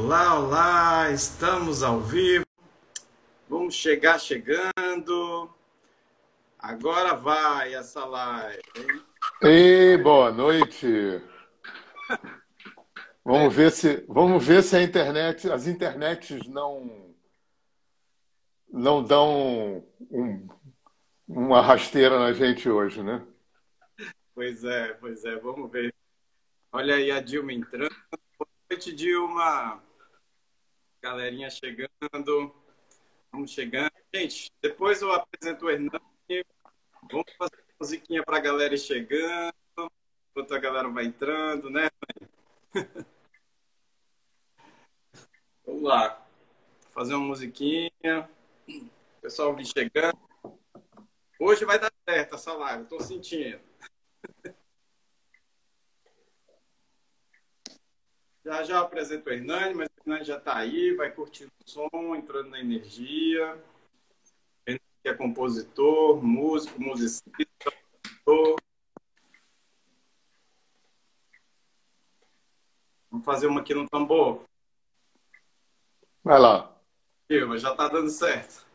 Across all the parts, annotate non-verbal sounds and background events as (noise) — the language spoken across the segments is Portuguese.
Olá, olá, estamos ao vivo. Vamos chegar chegando. Agora vai essa live. Hein? Ei, boa noite. Vamos ver se, vamos ver se a internet, as internets não não dão um, uma rasteira na gente hoje, né? Pois é, pois é, vamos ver. Olha aí a Dilma entrando. Boa noite, Dilma. Galerinha chegando. Vamos chegando. Gente, depois eu apresento o Hernani. Vamos fazer uma musiquinha para a galera chegando. Enquanto a galera vai entrando, né, Vamos lá. Fazer uma musiquinha. O pessoal vir chegando. Hoje vai dar certo essa live, estou sentindo. (laughs) Já já apresento o Hernani, mas Hernani já está aí, vai curtindo o som, entrando na energia. Ele é compositor, músico, musicista. Vamos fazer uma aqui no tambor. Vai lá. Silva, já está dando certo.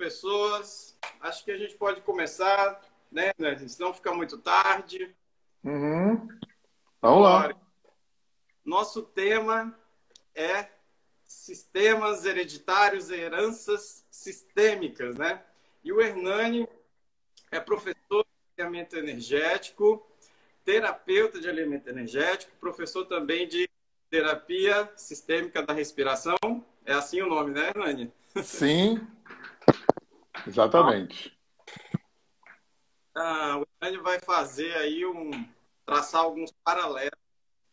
Pessoas. Acho que a gente pode começar, né? Senão fica muito tarde. Uhum. Vamos lá. Nosso tema é sistemas hereditários e heranças sistêmicas, né? E o Hernani é professor de alimento energético, terapeuta de alimento energético, professor também de terapia sistêmica da respiração. É assim o nome, né, Hernani? Sim, (laughs) Exatamente. Ah, o Hernani vai fazer aí um traçar alguns paralelos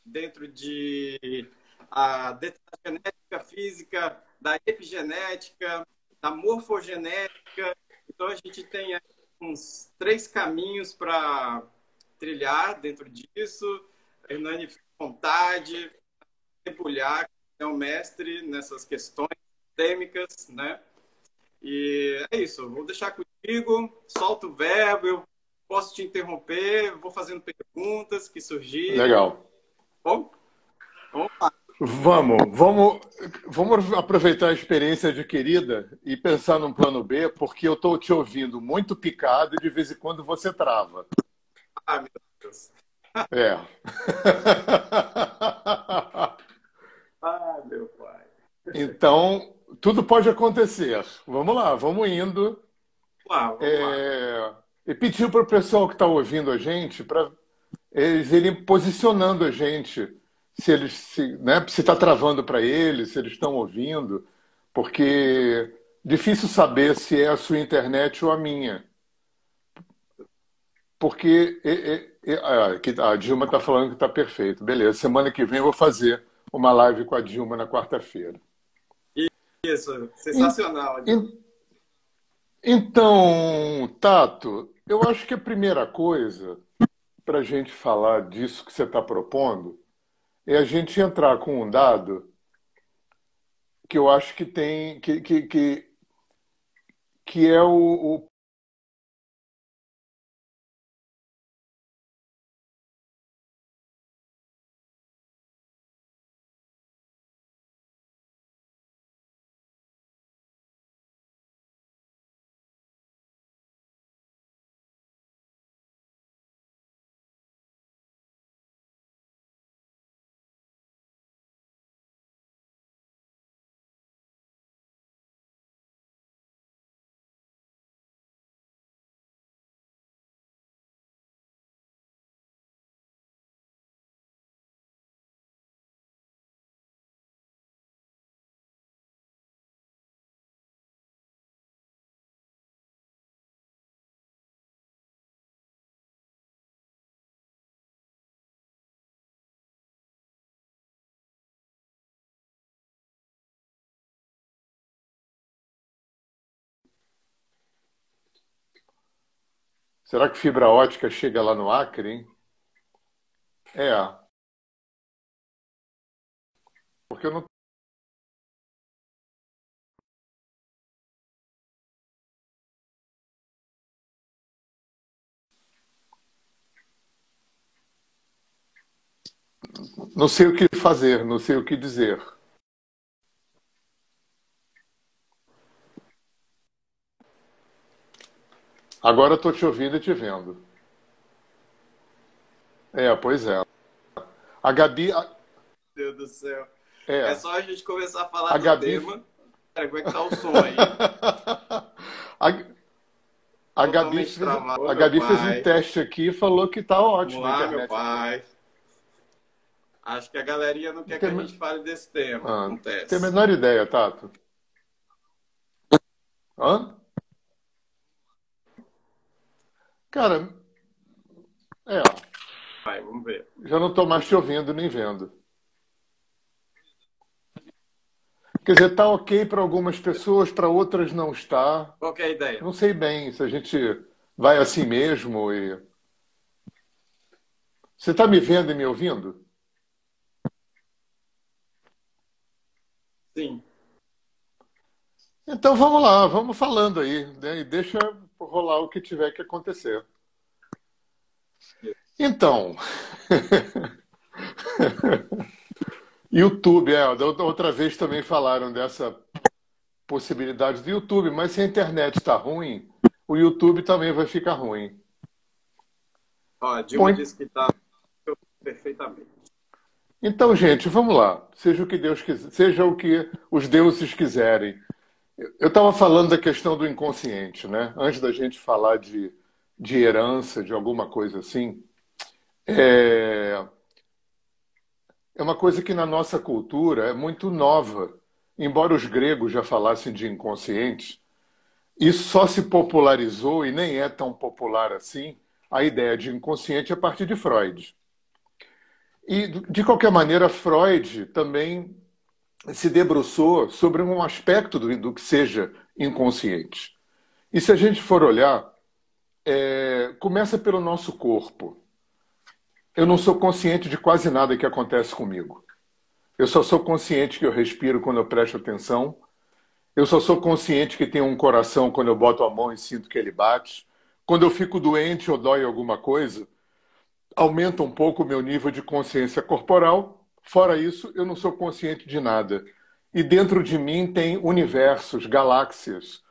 dentro de a genética física, da epigenética, da morfogenética. Então a gente tem uns três caminhos para trilhar dentro disso. Hernani fica à vontade, mergulhar, é o mestre nessas questões sistêmicas, né? E é isso, vou deixar contigo, solta o verbo, eu posso te interromper, vou fazendo perguntas que surgirem. Legal. Bom? Vamos lá. Vamos, vamos, vamos aproveitar a experiência adquirida e pensar num plano B, porque eu estou te ouvindo muito picado e de vez em quando você trava. Ah, meu Deus. É. (laughs) (laughs) ah, meu pai. Então, tudo pode acontecer. Vamos lá, vamos indo. Lá, vamos é... lá. E pedir para o pessoal que está ouvindo a gente para eles irem posicionando a gente, se eles se né, está travando para eles, se eles estão ouvindo, porque difícil saber se é a sua internet ou a minha. Porque e, e, a Dilma está falando que está perfeito. Beleza, semana que vem eu vou fazer uma live com a Dilma na quarta-feira. Isso, sensacional. Então, Tato, eu acho que a primeira coisa para a gente falar disso que você está propondo é a gente entrar com um dado que eu acho que tem que, que, que, que é o, o Será que fibra ótica chega lá no Acre, hein? É. Porque eu não. Não sei o que fazer, não sei o que dizer. Agora estou te ouvindo e te vendo. É, pois é. A Gabi. Meu Deus do céu. É, é só a gente começar a falar a do Gabi... tema. Pera, como é que tá o som aí? (laughs) a... A Gabi, fez, a Gabi fez um teste aqui e falou que tá ótimo. Vamos lá, meu pai. Acho que a galerinha não quer tem... que a gente fale desse tema. Ah. Tem a menor ideia, Tato. Hã? Cara, é. Vai, vamos ver. Já não estou mais te ouvindo nem vendo. Quer dizer, está ok para algumas pessoas, para outras não está. Qual é a ideia? Não sei bem se a gente vai assim mesmo e. Você está me vendo e me ouvindo? Sim. Então vamos lá, vamos falando aí, né? E deixa rolar o que tiver que acontecer. Então, (laughs) YouTube, é, outra vez também falaram dessa possibilidade do YouTube, mas se a internet está ruim, o YouTube também vai ficar ruim. Ó, a Dilma Põe... disse que está perfeitamente. Então, gente, vamos lá. Seja o que Deus quiser, seja o que os deuses quiserem. Eu estava falando da questão do inconsciente, né? Antes da gente falar de, de herança, de alguma coisa assim, é, é uma coisa que na nossa cultura é muito nova. Embora os gregos já falassem de inconsciente, isso só se popularizou e nem é tão popular assim a ideia de inconsciente a partir de Freud. E, de qualquer maneira, Freud também se debruçou sobre um aspecto do, do que seja inconsciente. E se a gente for olhar, é, começa pelo nosso corpo. Eu não sou consciente de quase nada que acontece comigo. Eu só sou consciente que eu respiro quando eu presto atenção. Eu só sou consciente que tenho um coração quando eu boto a mão e sinto que ele bate. Quando eu fico doente ou dói alguma coisa, aumenta um pouco o meu nível de consciência corporal Fora isso, eu não sou consciente de nada. E dentro de mim tem universos, galáxias,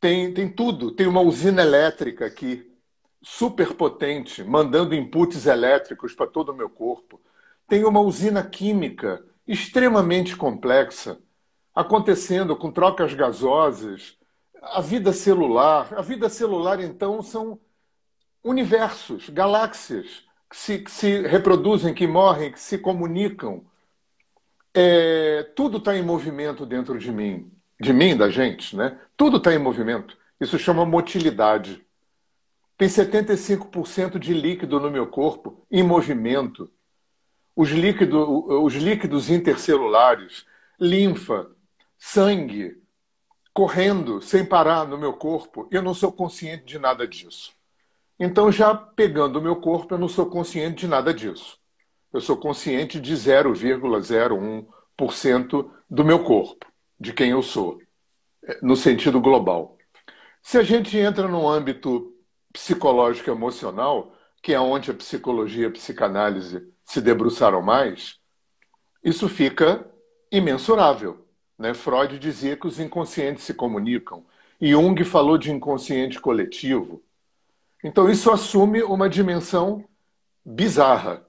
tem, tem tudo. Tem uma usina elétrica aqui, super potente, mandando inputs elétricos para todo o meu corpo. Tem uma usina química extremamente complexa, acontecendo com trocas gasosas, a vida celular. A vida celular, então, são universos, galáxias que se, que se reproduzem, que morrem, que se comunicam. É, tudo está em movimento dentro de mim, de mim, da gente, né? Tudo está em movimento. Isso chama motilidade. Tem 75% de líquido no meu corpo em movimento. Os, líquido, os líquidos intercelulares, linfa, sangue correndo sem parar no meu corpo, eu não sou consciente de nada disso. Então, já pegando o meu corpo, eu não sou consciente de nada disso. Eu sou consciente de 0,01% do meu corpo, de quem eu sou, no sentido global. Se a gente entra no âmbito psicológico emocional, que é onde a psicologia e a psicanálise se debruçaram mais, isso fica imensurável. Né? Freud dizia que os inconscientes se comunicam. Jung falou de inconsciente coletivo. Então, isso assume uma dimensão bizarra.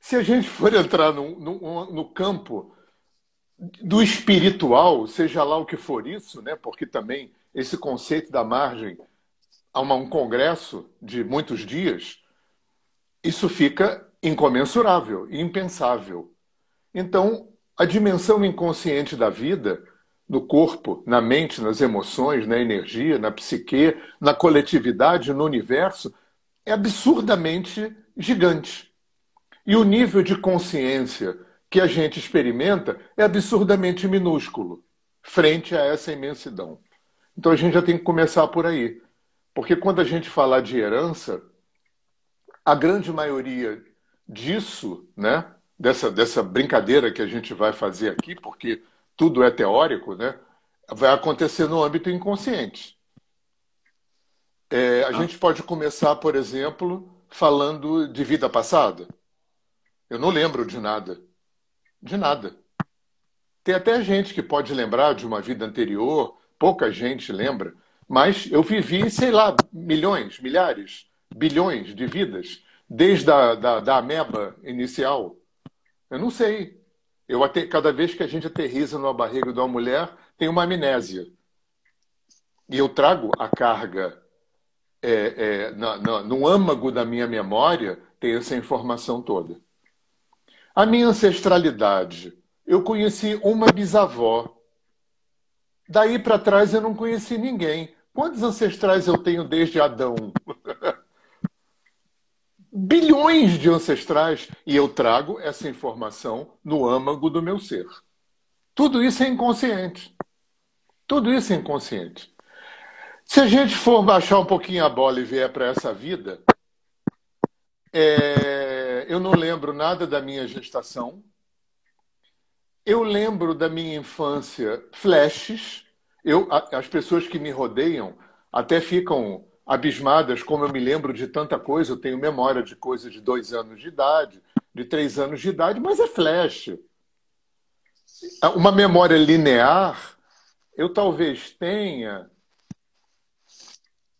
Se a gente for entrar no, no, no campo do espiritual, seja lá o que for isso, né? porque também esse conceito da margem a um congresso de muitos dias, isso fica incomensurável, impensável. Então, a dimensão inconsciente da vida, no corpo, na mente, nas emoções, na energia, na psique, na coletividade, no universo, é absurdamente gigante. E o nível de consciência que a gente experimenta é absurdamente minúsculo frente a essa imensidão. Então a gente já tem que começar por aí. Porque quando a gente falar de herança, a grande maioria disso, né, dessa, dessa brincadeira que a gente vai fazer aqui, porque tudo é teórico, né, vai acontecer no âmbito inconsciente. É, a ah. gente pode começar, por exemplo, falando de vida passada. Eu não lembro de nada. De nada. Tem até gente que pode lembrar de uma vida anterior, pouca gente lembra, mas eu vivi, sei lá, milhões, milhares, bilhões de vidas, desde a da, da ameba inicial. Eu não sei. Eu até, cada vez que a gente aterriza numa barriga de uma mulher, tem uma amnésia. E eu trago a carga é, é, na, na, no âmago da minha memória, tem essa informação toda. A minha ancestralidade. Eu conheci uma bisavó Daí para trás eu não conheci ninguém. Quantos ancestrais eu tenho desde Adão? (laughs) Bilhões de ancestrais e eu trago essa informação no âmago do meu ser. Tudo isso é inconsciente. Tudo isso é inconsciente. Se a gente for baixar um pouquinho a bola e vier para essa vida, é... eu não lembro nada da minha gestação, eu lembro da minha infância flashes. Eu, as pessoas que me rodeiam até ficam abismadas como eu me lembro de tanta coisa. Eu tenho memória de coisas de dois anos de idade, de três anos de idade, mas é flash. Uma memória linear, eu talvez tenha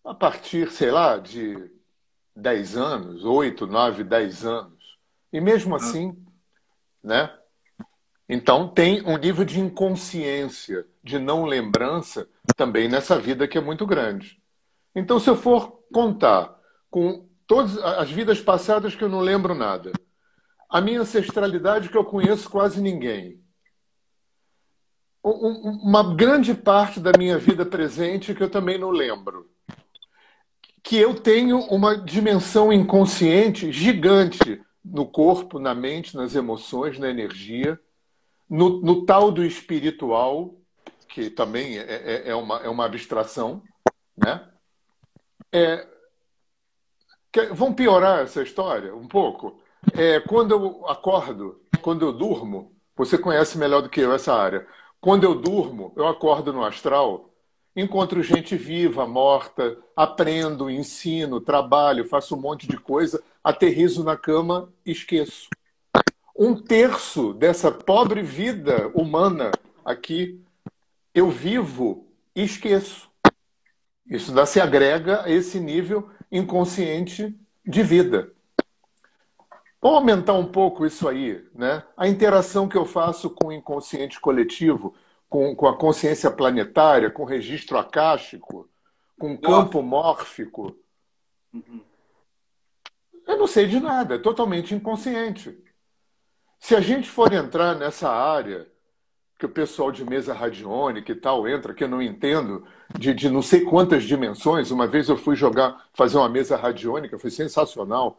a partir, sei lá, de 10 anos, 8, 9, 10 anos. E mesmo ah. assim, né? Então, tem um nível de inconsciência, de não lembrança, também nessa vida que é muito grande. Então, se eu for contar com todas as vidas passadas que eu não lembro nada, a minha ancestralidade que eu conheço quase ninguém, uma grande parte da minha vida presente que eu também não lembro, que eu tenho uma dimensão inconsciente gigante no corpo, na mente, nas emoções, na energia no, no tal do espiritual, que também é, é, é, uma, é uma abstração, né? É, que, vamos piorar essa história um pouco? É, quando eu acordo, quando eu durmo, você conhece melhor do que eu essa área. Quando eu durmo, eu acordo no astral, encontro gente viva, morta, aprendo, ensino, trabalho, faço um monte de coisa, aterrizo na cama esqueço um terço dessa pobre vida humana aqui eu vivo e esqueço. Isso dá, se agrega a esse nível inconsciente de vida. Vamos aumentar um pouco isso aí, né? A interação que eu faço com o inconsciente coletivo, com, com a consciência planetária, com o registro acástico, com campo mórfico. Uhum. Eu não sei de nada, é totalmente inconsciente. Se a gente for entrar nessa área que o pessoal de mesa radiônica e tal entra, que eu não entendo, de, de não sei quantas dimensões. Uma vez eu fui jogar, fazer uma mesa radiônica, foi sensacional.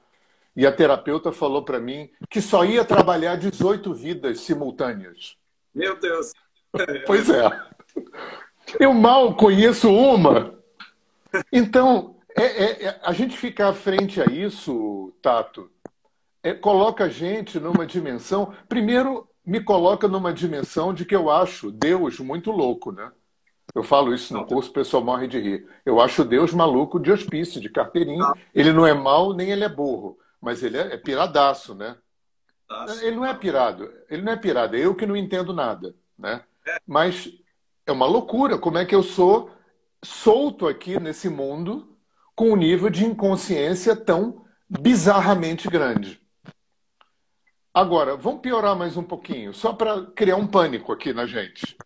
E a terapeuta falou para mim que só ia trabalhar 18 vidas simultâneas. Meu Deus! Pois é. Eu mal conheço uma. Então, é, é, é, a gente ficar frente a isso, Tato, é, coloca a gente numa dimensão. Primeiro, me coloca numa dimensão de que eu acho Deus muito louco, né? Eu falo isso no curso, o pessoal morre de rir. Eu acho Deus maluco de hospício, de carteirinha. Ele não é mau, nem ele é burro, mas ele é, é piradaço, né? Ele não é pirado, ele não é pirado, é eu que não entendo nada, né? Mas é uma loucura como é que eu sou solto aqui nesse mundo com um nível de inconsciência tão bizarramente grande. Agora, vamos piorar mais um pouquinho, só para criar um pânico aqui na gente.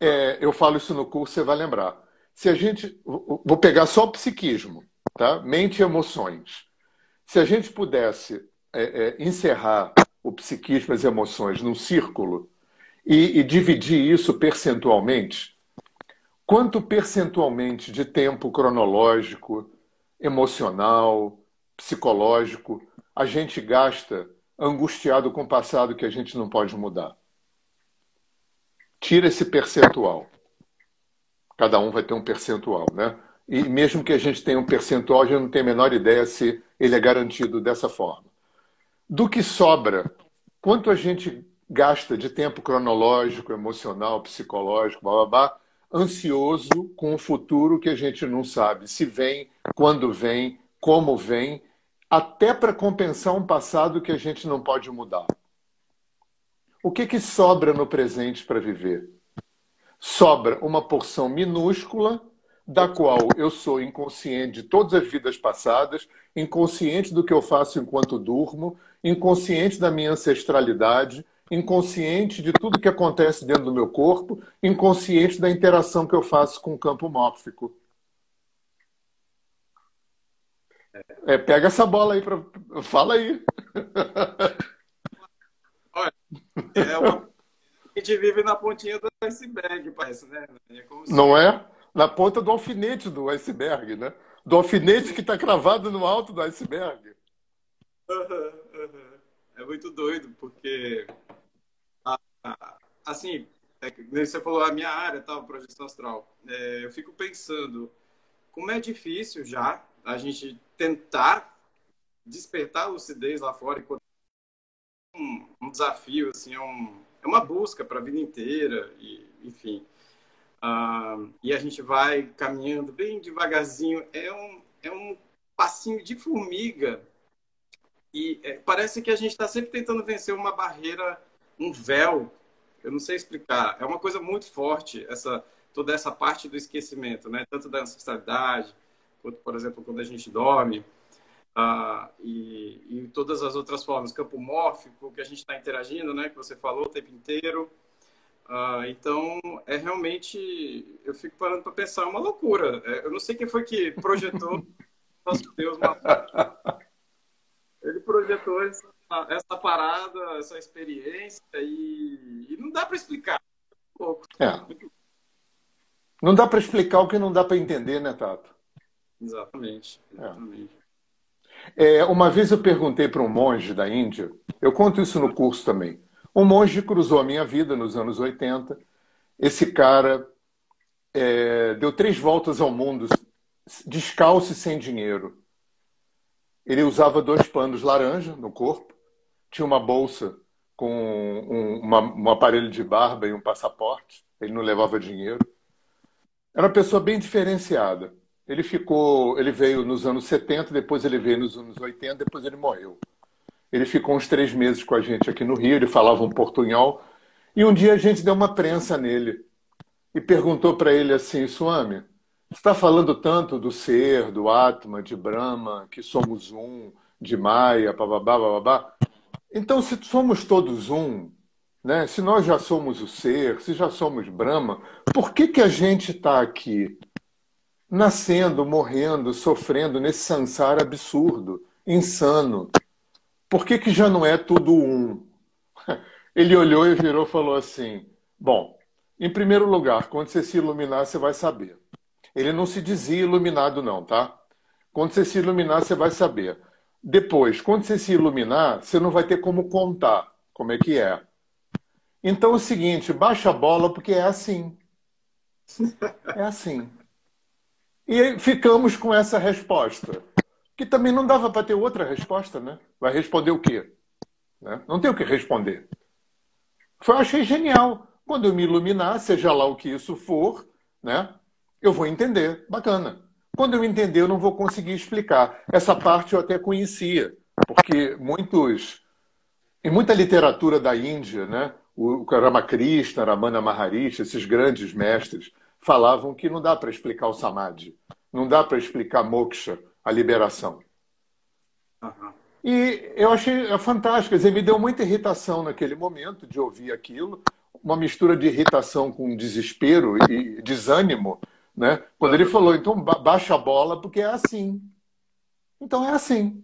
É, eu falo isso no curso, você vai lembrar. Se a gente. Vou pegar só o psiquismo, tá? Mente e emoções. Se a gente pudesse é, é, encerrar o psiquismo e as emoções num círculo e, e dividir isso percentualmente, quanto percentualmente de tempo cronológico, emocional, psicológico a gente gasta angustiado com o passado que a gente não pode mudar? Tira esse percentual. Cada um vai ter um percentual, né? E mesmo que a gente tenha um percentual, a gente não tem a menor ideia se ele é garantido dessa forma. Do que sobra, quanto a gente gasta de tempo cronológico, emocional, psicológico, blá, blá, blá, ansioso com o futuro que a gente não sabe se vem, quando vem, como vem, até para compensar um passado que a gente não pode mudar. O que, que sobra no presente para viver? Sobra uma porção minúscula da qual eu sou inconsciente de todas as vidas passadas, inconsciente do que eu faço enquanto durmo, inconsciente da minha ancestralidade, inconsciente de tudo que acontece dentro do meu corpo, inconsciente da interação que eu faço com o campo mórfico. É, pega essa bola aí para fala aí. É uma... A gente vive na pontinha do iceberg, parece, né? É se... Não é? Na ponta do alfinete do iceberg, né? Do alfinete que está cravado no alto do iceberg. É muito doido, porque assim, é, você falou a minha área, tal, projeção astral. É, eu fico pensando como é difícil já a gente tentar despertar a lucidez lá fora um, um desafio, assim, é, um, é uma busca para a vida inteira, e, enfim. Uh, e a gente vai caminhando bem devagarzinho, é um, é um passinho de formiga, e é, parece que a gente está sempre tentando vencer uma barreira, um véu, eu não sei explicar, é uma coisa muito forte, essa toda essa parte do esquecimento, né? tanto da ancestralidade, quanto, por exemplo, quando a gente dorme, ah, e, e, todas as outras formas, campo mórfico, que a gente está interagindo, né, que você falou o tempo inteiro. Ah, então, é realmente, eu fico parando para pensar, é uma loucura. É, eu não sei quem foi que projetou (laughs) nosso Deus, (laughs) ele projetou essa, essa, parada, essa experiência, e, e não dá para explicar. Pouco. É. Não dá para explicar o que não dá para entender, né, Tato? Exatamente. exatamente. É. É, uma vez eu perguntei para um monge da Índia, eu conto isso no curso também. Um monge cruzou a minha vida nos anos 80. Esse cara é, deu três voltas ao mundo descalço e sem dinheiro. Ele usava dois panos laranja no corpo, tinha uma bolsa com um, uma, um aparelho de barba e um passaporte. Ele não levava dinheiro. Era uma pessoa bem diferenciada. Ele ficou, ele veio nos anos 70, depois ele veio nos anos 80, depois ele morreu. Ele ficou uns três meses com a gente aqui no Rio, ele falava um portunhol. E um dia a gente deu uma prensa nele e perguntou para ele assim: Swami, você está falando tanto do ser, do Atma, de Brahma, que somos um, de Maya, bababá, bababá. Então, se somos todos um, né? se nós já somos o ser, se já somos Brahma, por que, que a gente está aqui? nascendo, morrendo, sofrendo nesse sansara absurdo, insano. Por que, que já não é tudo um? (laughs) Ele olhou e virou e falou assim: Bom, em primeiro lugar, quando você se iluminar, você vai saber. Ele não se dizia iluminado, não, tá? Quando você se iluminar, você vai saber. Depois, quando você se iluminar, você não vai ter como contar como é que é. Então é o seguinte, baixa a bola porque é assim. É assim. E ficamos com essa resposta. Que também não dava para ter outra resposta, né? Vai responder o quê? Né? Não tem o que responder. Eu achei genial. Quando eu me iluminar, seja lá o que isso for, né? Eu vou entender. Bacana. Quando eu entender, eu não vou conseguir explicar. Essa parte eu até conhecia, porque muitos, em muita literatura da Índia, né? O Ramakrishna, Ramana Maharishi, esses grandes mestres, falavam que não dá para explicar o samadhi, não dá para explicar moksha, a liberação. Uhum. E eu achei fantástico, quer dizer, me deu muita irritação naquele momento de ouvir aquilo, uma mistura de irritação com desespero e desânimo, né? Quando ele falou, então baixa a bola porque é assim. Então é assim.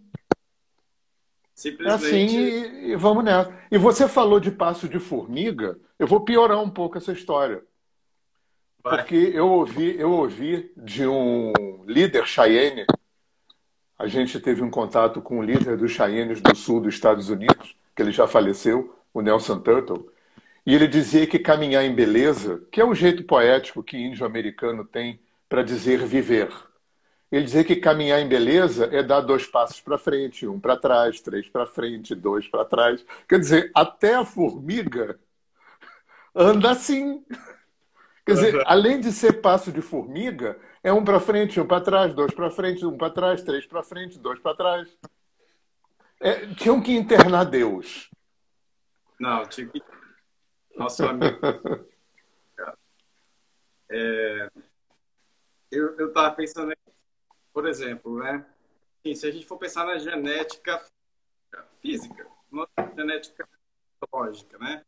Simplesmente... É assim e, e vamos nessa. E você falou de passo de formiga, eu vou piorar um pouco essa história. Vai. Porque eu ouvi, eu ouvi de um líder Cheyenne, a gente teve um contato com o líder dos Cheyennes do sul dos Estados Unidos, que ele já faleceu, o Nelson Turtle, e ele dizia que caminhar em beleza, que é o jeito poético que índio-americano tem para dizer viver. Ele dizia que caminhar em beleza é dar dois passos para frente, um para trás, três para frente, dois para trás. Quer dizer, até a formiga anda assim. Quer dizer, além de ser passo de formiga, é um para frente, um para trás, dois para frente, um para trás, três para frente, dois para trás. É, tinham que internar Deus. Não, tinha que nosso amigo. (laughs) É, eu estava pensando, por exemplo, né? Assim, se a gente for pensar na genética física, nossa genética biológica, né?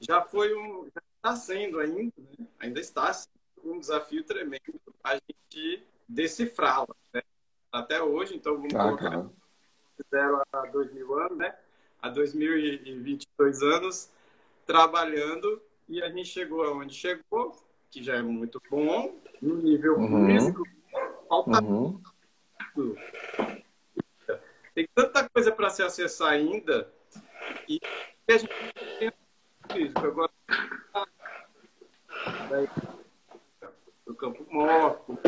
Já foi um, já está sendo ainda, né? ainda está sendo um desafio tremendo a gente decifrá-la, né? Até hoje, então vamos ah, colocar zero a dois mil anos, né? A 2022 anos trabalhando e a gente chegou aonde chegou, que já é muito bom, no nível uhum. físico, falta uhum. tudo. Tem tanta coisa para se acessar ainda e a gente tem físico. Agora, do campo morto.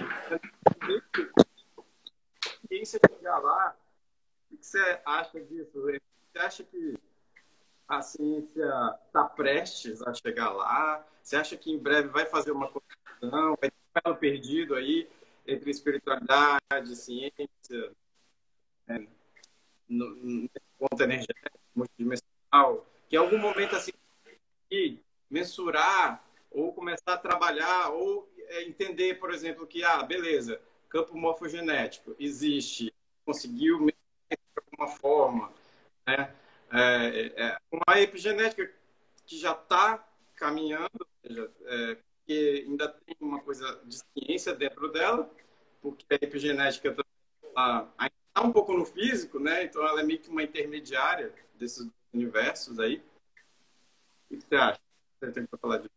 E você chegar lá, o que você acha disso? Você acha que a ciência está prestes a chegar lá? Você acha que em breve vai fazer uma conexão, vai ter um perdido aí entre espiritualidade, ciência, né? no, no ponto energético, multidimensional, que em algum momento assim mensurar ou começar a trabalhar ou é, entender, por exemplo, que ah, beleza, campo morfogenético existe, conseguiu de alguma forma, né? É, é, uma epigenética que já está caminhando, seja, é, que ainda tem uma coisa de ciência dentro dela, porque a epigenética tá, está um pouco no físico, né? Então ela é meio que uma intermediária desses universos aí. O que você acha? Você tem para falar disso?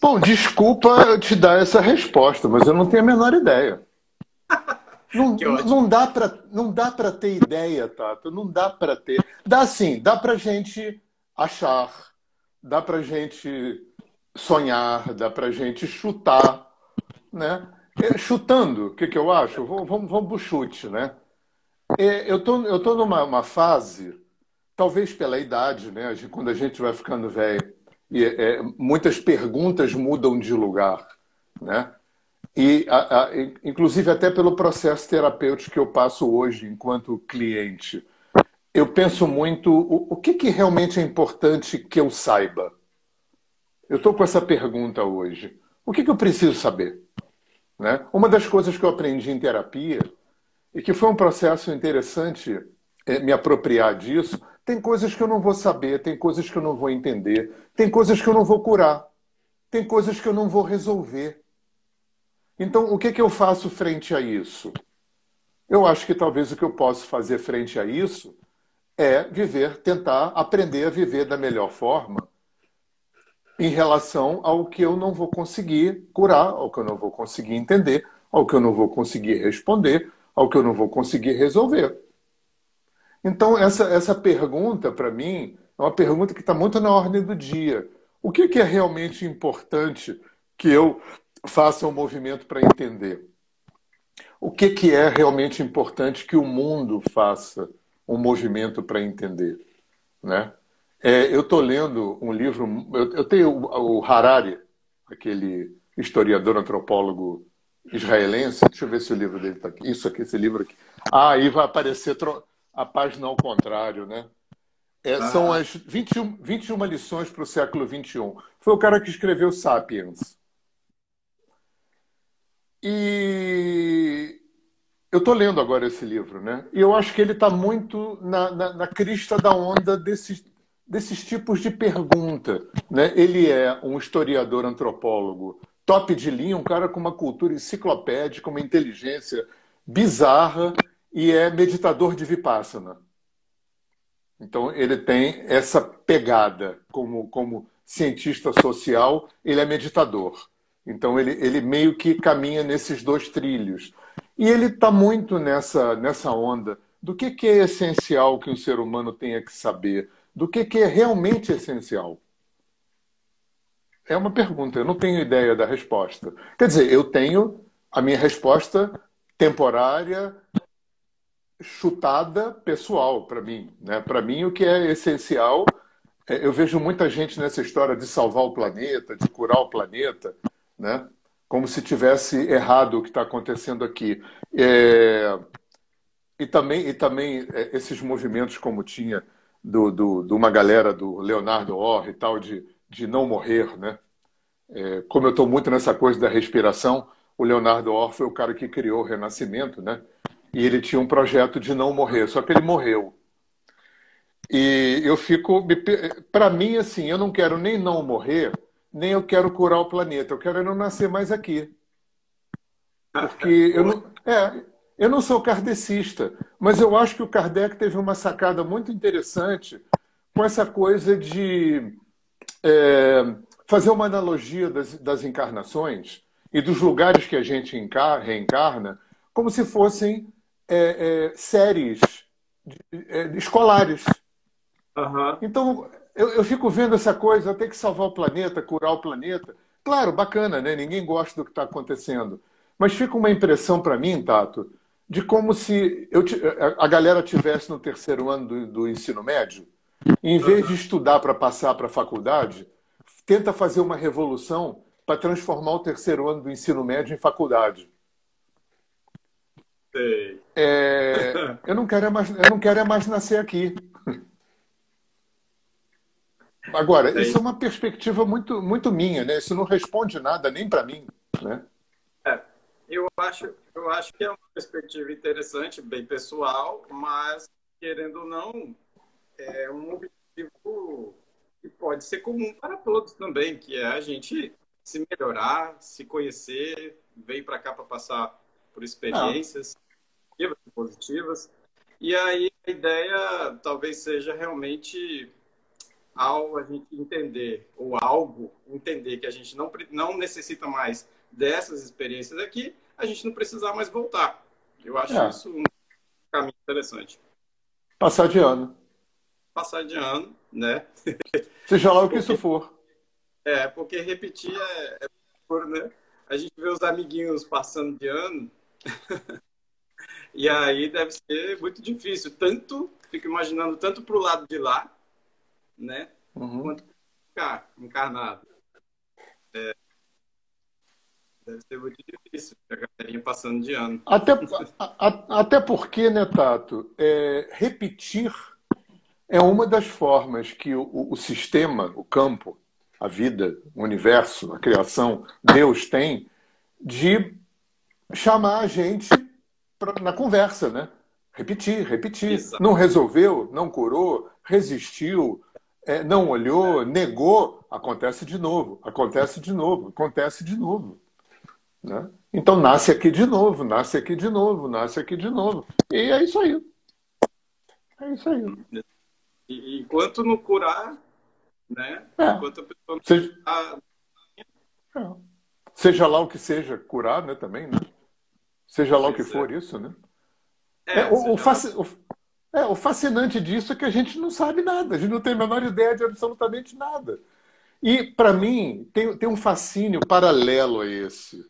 Bom, desculpa te dar essa resposta, mas eu não tenho a menor ideia. Não, não dá para não dá para ter ideia, Tato. Não dá para ter. Dá sim, dá para gente achar, dá para gente sonhar, dá para gente chutar, né? É, chutando, o que, que eu acho? Vamos, vamos, vamos pro chute, né? É, eu tô eu tô numa fase, talvez pela idade, né? Quando a gente vai ficando velho, e é, muitas perguntas mudam de lugar, né? E, a, a, inclusive, até pelo processo terapêutico que eu passo hoje enquanto cliente, eu penso muito o, o que, que realmente é importante que eu saiba. Eu estou com essa pergunta hoje. O que, que eu preciso saber? Né? Uma das coisas que eu aprendi em terapia, e que foi um processo interessante é, me apropriar disso, tem coisas que eu não vou saber, tem coisas que eu não vou entender, tem coisas que eu não vou curar, tem coisas que eu não vou resolver. Então, o que, que eu faço frente a isso? Eu acho que talvez o que eu posso fazer frente a isso é viver, tentar aprender a viver da melhor forma em relação ao que eu não vou conseguir curar, ao que eu não vou conseguir entender, ao que eu não vou conseguir responder, ao que eu não vou conseguir resolver. Então, essa, essa pergunta, para mim, É uma pergunta que está muito na ordem do dia. O que, que é realmente importante que eu faça um movimento para entender? O que, que é realmente importante que o mundo faça um movimento para entender? Né? É, eu estou lendo um livro, eu, eu tenho o, o Harari, aquele historiador antropólogo israelense. Deixa eu ver se o livro dele está aqui. Isso aqui, esse livro aqui. Ah, aí vai aparecer a página ao contrário, né? É, ah. São as 21, 21 lições para o século XXI. Foi o cara que escreveu Sapiens. E eu estou lendo agora esse livro, né? E eu acho que ele está muito na, na, na, crista da onda desses, desses tipos de pergunta. Né? Ele é um historiador antropólogo top de linha, um cara com uma cultura enciclopédica, uma inteligência bizarra e é meditador de Vipassana. Então, ele tem essa pegada como, como cientista social, ele é meditador. Então, ele, ele meio que caminha nesses dois trilhos. E ele está muito nessa, nessa onda do que, que é essencial que o ser humano tenha que saber, do que, que é realmente essencial. É uma pergunta, eu não tenho ideia da resposta. Quer dizer, eu tenho a minha resposta temporária, chutada pessoal para mim. Né? Para mim, o que é essencial, é, eu vejo muita gente nessa história de salvar o planeta, de curar o planeta, né? como se tivesse errado o que está acontecendo aqui. É... E também, e também é, esses movimentos como tinha do, do, de uma galera do Leonardo Orr e tal, de, de não morrer. Né? É, como eu estou muito nessa coisa da respiração, o Leonardo Orr foi o cara que criou o Renascimento, né? E ele tinha um projeto de não morrer, só que ele morreu. E eu fico. Para mim, assim, eu não quero nem não morrer, nem eu quero curar o planeta. Eu quero não nascer mais aqui. Porque (laughs) eu não, é, eu não sou kardecista, mas eu acho que o Kardec teve uma sacada muito interessante com essa coisa de é, fazer uma analogia das, das encarnações e dos lugares que a gente encar, reencarna como se fossem é, é, séries de, é, escolares. Uhum. Então, eu, eu, fico vendo essa coisa, ter que salvar o planeta, curar o planeta. Claro, bacana, né? Ninguém gosta do que está acontecendo. Mas fica uma impressão para mim, Tato, de como se eu, a galera tivesse no terceiro ano do, do ensino médio, em vez de estudar para passar para a faculdade, tenta fazer uma revolução para transformar o terceiro ano do ensino médio em faculdade. É, eu não quero é mais, eu não quero é mais nascer aqui. Agora, Sei. isso é uma perspectiva muito, muito minha, né? Isso não responde nada nem para mim, né? É, eu acho, eu acho que é uma perspectiva interessante, bem pessoal, mas querendo ou não, é um objetivo que pode ser comum para todos também, que é a gente se melhorar, se conhecer, veio para cá para passar por experiências e positivas. E aí a ideia talvez seja realmente ao a gente entender, ou algo entender que a gente não, não necessita mais dessas experiências aqui, a gente não precisar mais voltar. Eu acho é. isso um caminho interessante. Passar de ano. Passar de ano, né? (laughs) Seja lá o que isso for. É, porque repetir é, é por, né? A gente vê os amiguinhos passando de ano (laughs) E aí deve ser muito difícil, tanto, fico imaginando, tanto para o lado de lá, né? Uhum. Quanto cá, encarnado. É, deve ser muito difícil, a galerinha passando de ano. Até, a, até porque, né, Tato, é, repetir é uma das formas que o, o sistema, o campo, a vida, o universo, a criação, Deus tem de chamar a gente pra, na conversa, né? Repetir, repetir. Exato. Não resolveu, não curou, resistiu, é, não olhou, negou, acontece de novo, acontece de novo, acontece de novo. Né? Então nasce aqui de novo, nasce aqui de novo, nasce aqui de novo. E é isso aí. É isso aí. E, enquanto não curar, né? É. Enquanto a pessoa não seja... É. seja lá o que seja, curar, né, também, né? Seja lá o que for é. isso, né? É, é o, o, faci... o, É, o fascinante disso é que a gente não sabe nada, a gente não tem a menor ideia de absolutamente nada. E, para mim, tem, tem um fascínio paralelo a esse.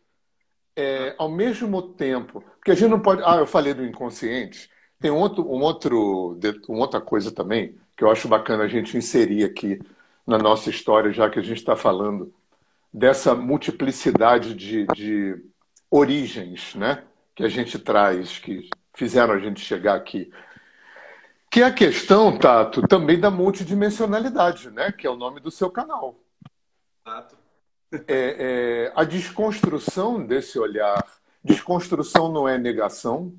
É, ao mesmo tempo, porque a gente não pode. Ah, eu falei do inconsciente. Tem um outro, um outro, uma outra coisa também que eu acho bacana a gente inserir aqui na nossa história, já que a gente está falando dessa multiplicidade de, de origens né, que a gente traz, que fizeram a gente chegar aqui. Que é a questão, Tato, também da multidimensionalidade, né? Que é o nome do seu canal. Tato. É, é, a desconstrução desse olhar. Desconstrução não é negação,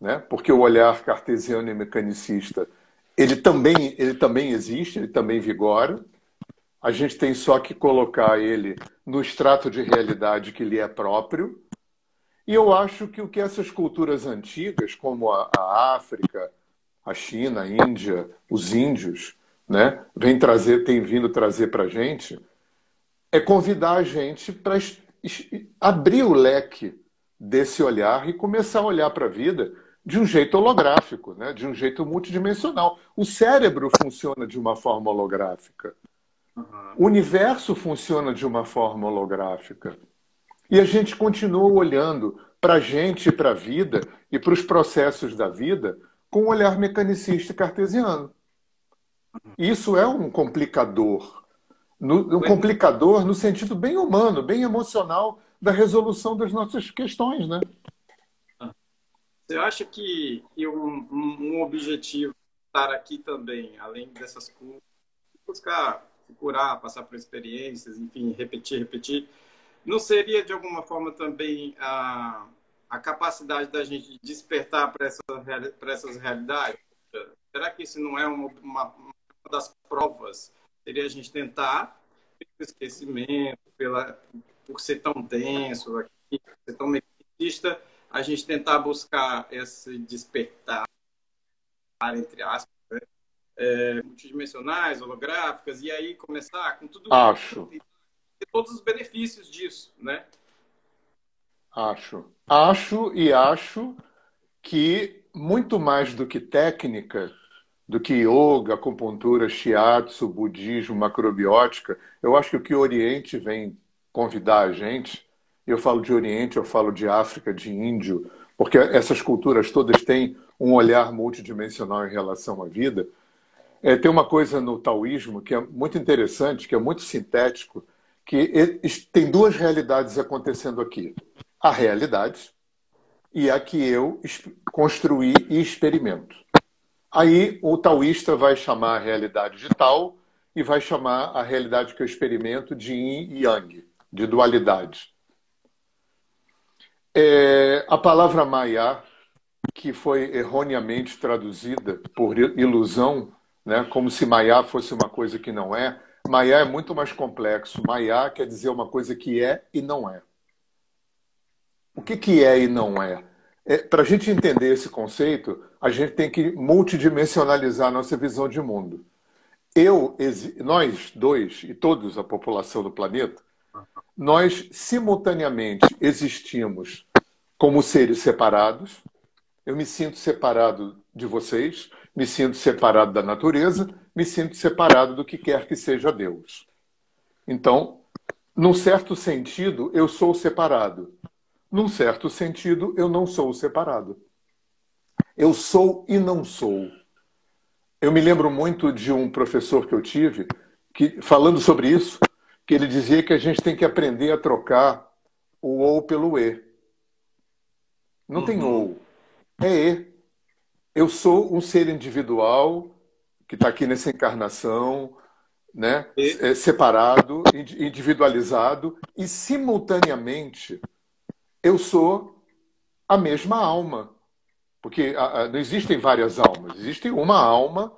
né? Porque o olhar cartesiano e mecanicista ele também, ele também existe, ele também vigora. A gente tem só que colocar ele no extrato de realidade que lhe é próprio. E eu acho que o que essas culturas antigas, como a, a África, a China, a Índia, os índios, né, vem trazer, tem vindo trazer para a gente, é convidar a gente para abrir o leque desse olhar e começar a olhar para a vida de um jeito holográfico, né, de um jeito multidimensional. O cérebro funciona de uma forma holográfica. O universo funciona de uma forma holográfica. E a gente continua olhando para a gente e para a vida e para os processos da vida com um olhar mecanicista e cartesiano. Isso é um complicador. No, um complicador no sentido bem humano, bem emocional da resolução das nossas questões, né? Você acha que, um, um, objetivo estar aqui também, além dessas coisas, buscar se curar, passar por experiências, enfim, repetir, repetir, não seria de alguma forma também a a capacidade da gente despertar para essa, essas realidades? Será que isso não é uma, uma, uma das provas? Seria a gente tentar, pelo esquecimento, pela, por ser tão denso, aqui, ser tão mecanicista, a gente tentar buscar esse despertar, entre aspas, né? é, multidimensionais, holográficas, e aí começar com tudo Acho. Isso, todos os benefícios disso, né? Acho. Acho e acho que muito mais do que técnica, do que yoga, acupuntura, shiatsu, budismo, macrobiótica, eu acho que o que o Oriente vem convidar a gente, eu falo de Oriente, eu falo de África, de Índio, porque essas culturas todas têm um olhar multidimensional em relação à vida. É, tem uma coisa no taoísmo que é muito interessante, que é muito sintético, que tem duas realidades acontecendo aqui a realidade e a que eu construí e experimento. Aí o taoísta vai chamar a realidade de tal e vai chamar a realidade que eu experimento de yin e yang, de dualidade. É, a palavra maya, que foi erroneamente traduzida por ilusão, né, como se maya fosse uma coisa que não é, maya é muito mais complexo. Maya quer dizer uma coisa que é e não é. O que, que é e não é? é Para a gente entender esse conceito, a gente tem que multidimensionalizar a nossa visão de mundo. Eu, nós dois e todos a população do planeta, nós simultaneamente existimos como seres separados. Eu me sinto separado de vocês, me sinto separado da natureza, me sinto separado do que quer que seja Deus. Então, num certo sentido, eu sou separado. Num certo sentido, eu não sou separado. Eu sou e não sou. Eu me lembro muito de um professor que eu tive, que falando sobre isso, que ele dizia que a gente tem que aprender a trocar o ou pelo e. Não uhum. tem ou, é e. Eu sou um ser individual que está aqui nessa encarnação, né? É separado, individualizado e simultaneamente eu sou a mesma alma. Porque não existem várias almas, existe uma alma,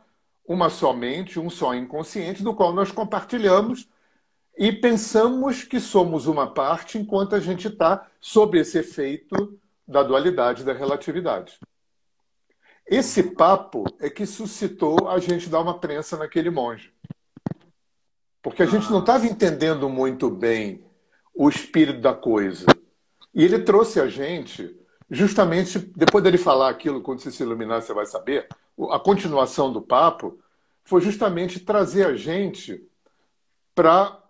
uma somente, um só inconsciente, do qual nós compartilhamos e pensamos que somos uma parte enquanto a gente está sob esse efeito da dualidade da relatividade. Esse papo é que suscitou a gente dar uma prensa naquele monge. Porque a gente não estava entendendo muito bem o espírito da coisa. E ele trouxe a gente justamente depois dele falar aquilo, quando você se iluminar, você vai saber, a continuação do papo foi justamente trazer a gente para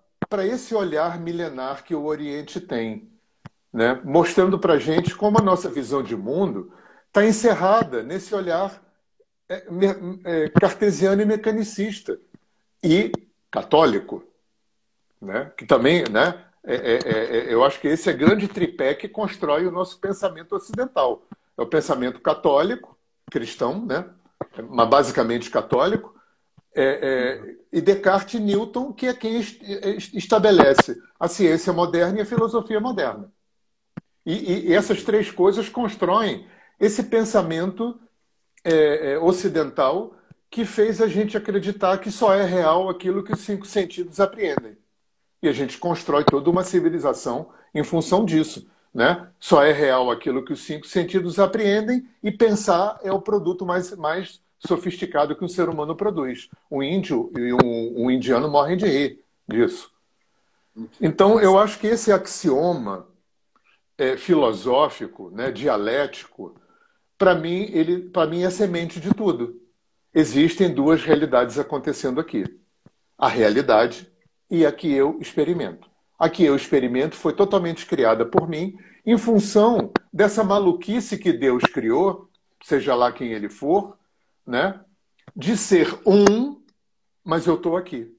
esse olhar milenar que o Oriente tem, né? mostrando para a gente como a nossa visão de mundo está encerrada nesse olhar é, é, cartesiano e mecanicista e católico, né? que também né, é, é, é, é, eu acho que esse é grande tripé que constrói o nosso pensamento ocidental. É o pensamento católico, cristão, né? mas basicamente católico, é, e Descartes e Newton, que é quem estabelece a ciência moderna e a filosofia moderna. E, e essas três coisas constroem esse pensamento ocidental que fez a gente acreditar que só é real aquilo que os cinco sentidos apreendem. E a gente constrói toda uma civilização em função disso. Né? Só é real aquilo que os cinco sentidos apreendem e pensar é o produto mais, mais sofisticado que um ser humano produz. Um índio e um, um indiano morrem de rir disso. Então, eu acho que esse axioma é, filosófico, né, dialético, para mim, ele, para mim é semente de tudo. Existem duas realidades acontecendo aqui: a realidade e a que eu experimento. A que eu experimento foi totalmente criada por mim em função dessa maluquice que Deus criou, seja lá quem ele for, né? De ser um, mas eu estou aqui.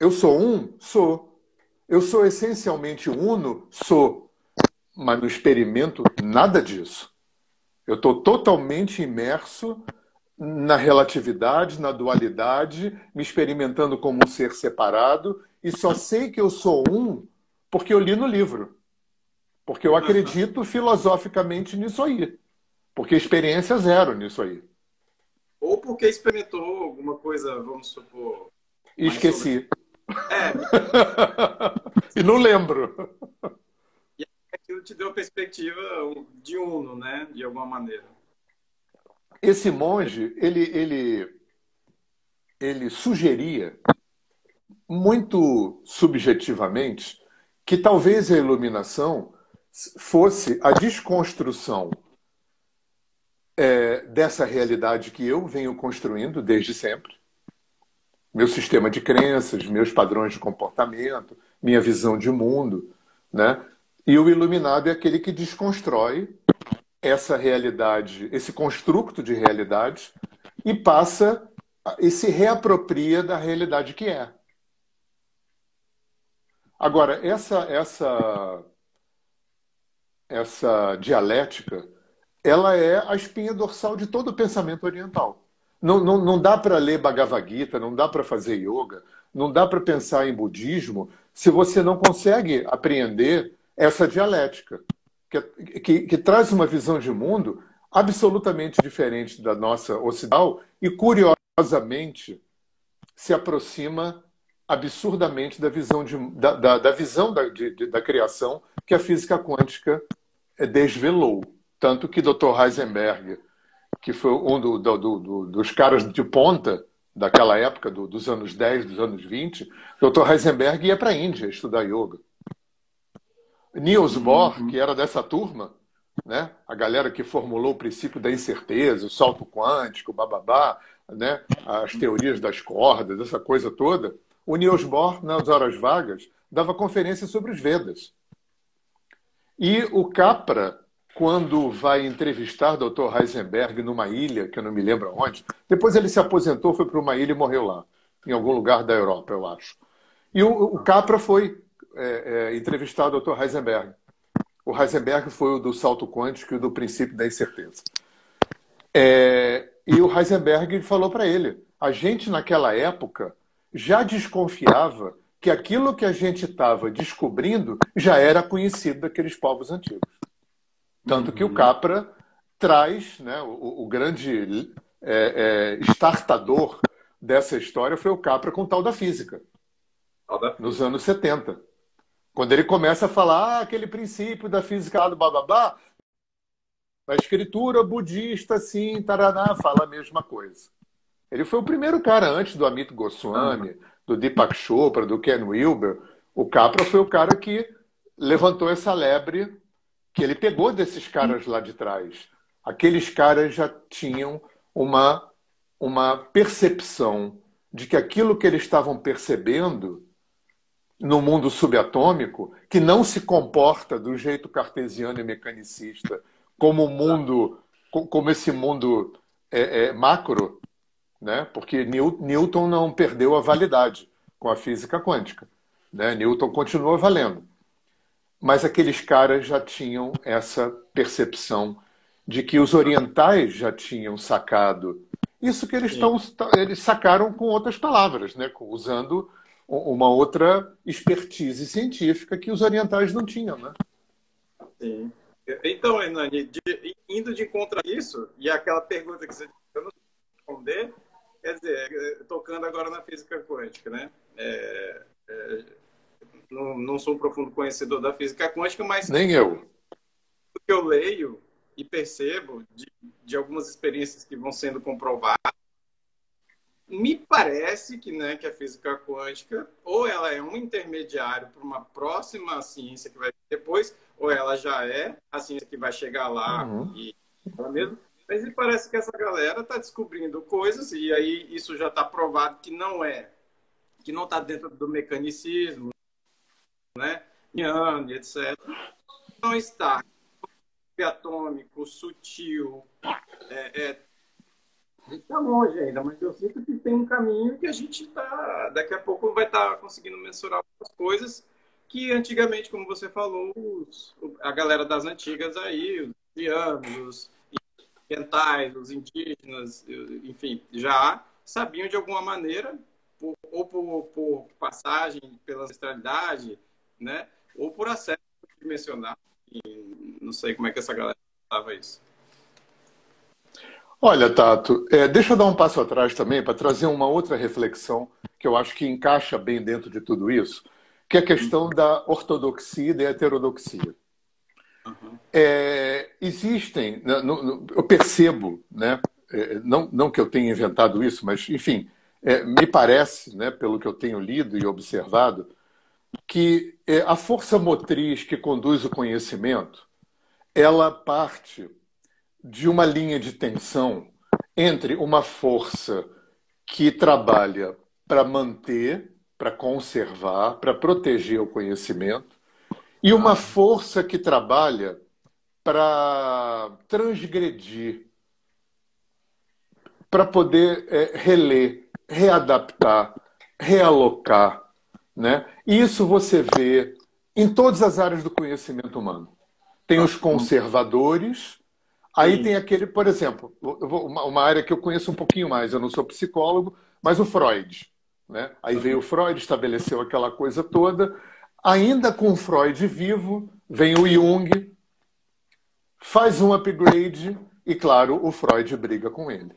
Eu sou um? Sou. Eu sou essencialmente uno? Sou. Mas não experimento nada disso. Eu estou totalmente imerso na relatividade, na dualidade, me experimentando como um ser separado, e só sei que eu sou um porque eu li no livro. Porque eu acredito filosoficamente nisso aí. Porque experiência zero nisso aí. Ou porque experimentou alguma coisa, vamos supor. E esqueci. Sobre... É. (laughs) e não lembro. E aquilo te deu perspectiva de uno, né? De alguma maneira esse monge, ele, ele, ele sugeria, muito subjetivamente, que talvez a iluminação fosse a desconstrução é, dessa realidade que eu venho construindo desde sempre. Meu sistema de crenças, meus padrões de comportamento, minha visão de mundo. Né? E o iluminado é aquele que desconstrói essa realidade, esse construto de realidade e passa e se reapropria da realidade que é. Agora, essa essa essa dialética, ela é a espinha dorsal de todo o pensamento oriental. Não, não, não dá para ler Bhagavad Gita, não dá para fazer yoga, não dá para pensar em budismo se você não consegue apreender essa dialética que, que, que traz uma visão de mundo absolutamente diferente da nossa ocidental e, curiosamente, se aproxima absurdamente da visão, de, da, da, da visão da, de, da criação que a física quântica desvelou. Tanto que Dr. Heisenberg, que foi um do, do, do, dos caras de ponta daquela época, dos anos 10, dos anos 20, Dr. Heisenberg ia para a Índia estudar yoga. Niels Bohr, uhum. que era dessa turma, né? a galera que formulou o princípio da incerteza, o salto quântico, bababá, né? as teorias das cordas, essa coisa toda, o Niels Bohr, nas horas vagas, dava conferência sobre os Vedas. E o Capra, quando vai entrevistar Dr. Heisenberg numa ilha, que eu não me lembro onde, depois ele se aposentou, foi para uma ilha e morreu lá, em algum lugar da Europa, eu acho. E o, o Capra foi é, é, entrevistar o Dr. Heisenberg. O Heisenberg foi o do salto quântico e do princípio da incerteza. É, e o Heisenberg falou para ele: a gente naquela época já desconfiava que aquilo que a gente estava descobrindo já era conhecido daqueles povos antigos. Tanto que o uhum. Capra traz, né, o, o grande é, é, startador dessa história foi o Capra com o tal da física, nos anos 70. Quando ele começa a falar ah, aquele princípio da física lá do bababá, a escritura budista, sim, Taraná, fala a mesma coisa. Ele foi o primeiro cara antes do Amit Goswami, do Deepak Chopra, do Ken Wilber. O Capra foi o cara que levantou essa lebre que ele pegou desses caras lá de trás. Aqueles caras já tinham uma, uma percepção de que aquilo que eles estavam percebendo no mundo subatômico, que não se comporta do jeito cartesiano e mecanicista, como o mundo, como esse mundo é, é, macro, né? porque Newton não perdeu a validade com a física quântica. Né? Newton continua valendo. Mas aqueles caras já tinham essa percepção de que os orientais já tinham sacado isso que eles, estão, eles sacaram com outras palavras, né? usando uma outra expertise científica que os orientais não tinham. Né? Sim. Então, Hernani, de, indo de encontro a isso, e aquela pergunta que você eu não responder, quer dizer, tocando agora na física quântica, né? É, é, não, não, sou um profundo conhecedor da física quântica, mas. Nem eu. O que eu leio e percebo de, de algumas experiências que vão sendo comprovadas, me parece que, né, que a física quântica ou ela é um intermediário para uma próxima ciência que vai depois, ou ela já é a ciência que vai chegar lá uhum. e ela mesmo. Mas me parece que essa galera está descobrindo coisas e aí isso já está provado que não é, que não está dentro do mecanicismo, né, e etc. Não está atômico, sutil. É, é, a gente está longe ainda, mas eu sinto que tem um caminho que a gente está. Daqui a pouco vai estar tá conseguindo mensurar algumas coisas que antigamente, como você falou, os, a galera das antigas aí, os indianos, os orientais, os indígenas, enfim, já sabiam de alguma maneira, por, ou por, por, passagem pela ancestralidade, né, ou por acesso dimensional não sei como é que essa galera estava isso. Olha, Tato, é, deixa eu dar um passo atrás também para trazer uma outra reflexão que eu acho que encaixa bem dentro de tudo isso, que é a questão da ortodoxia e da heterodoxia. Uhum. É, existem, no, no, eu percebo, né, é, não, não que eu tenha inventado isso, mas, enfim, é, me parece, né, pelo que eu tenho lido e observado, que é, a força motriz que conduz o conhecimento, ela parte de uma linha de tensão entre uma força que trabalha para manter, para conservar, para proteger o conhecimento, e uma força que trabalha para transgredir, para poder é, reler, readaptar, realocar, né? Isso você vê em todas as áreas do conhecimento humano. Tem os conservadores, aí Sim. tem aquele, por exemplo, uma área que eu conheço um pouquinho mais, eu não sou psicólogo, mas o Freud. Né? Aí veio o Freud, estabeleceu aquela coisa toda. Ainda com o Freud vivo, vem o Jung, faz um upgrade e, claro, o Freud briga com ele.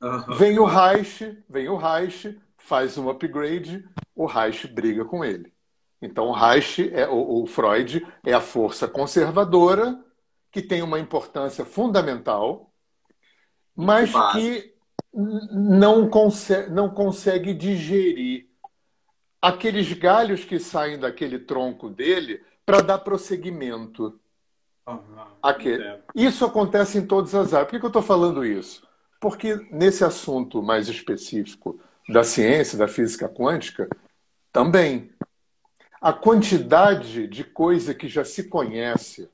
Uhum. Vem o Reich, vem o Reich, faz um upgrade, o Reich briga com ele. Então, o Reich, é, o, o Freud, é a força conservadora que tem uma importância fundamental, mas que não consegue, não consegue digerir aqueles galhos que saem daquele tronco dele para dar prosseguimento. Uhum, isso acontece em todas as áreas. Por que, que eu estou falando isso? Porque nesse assunto mais específico da ciência, da física quântica, também. A quantidade de coisa que já se conhece.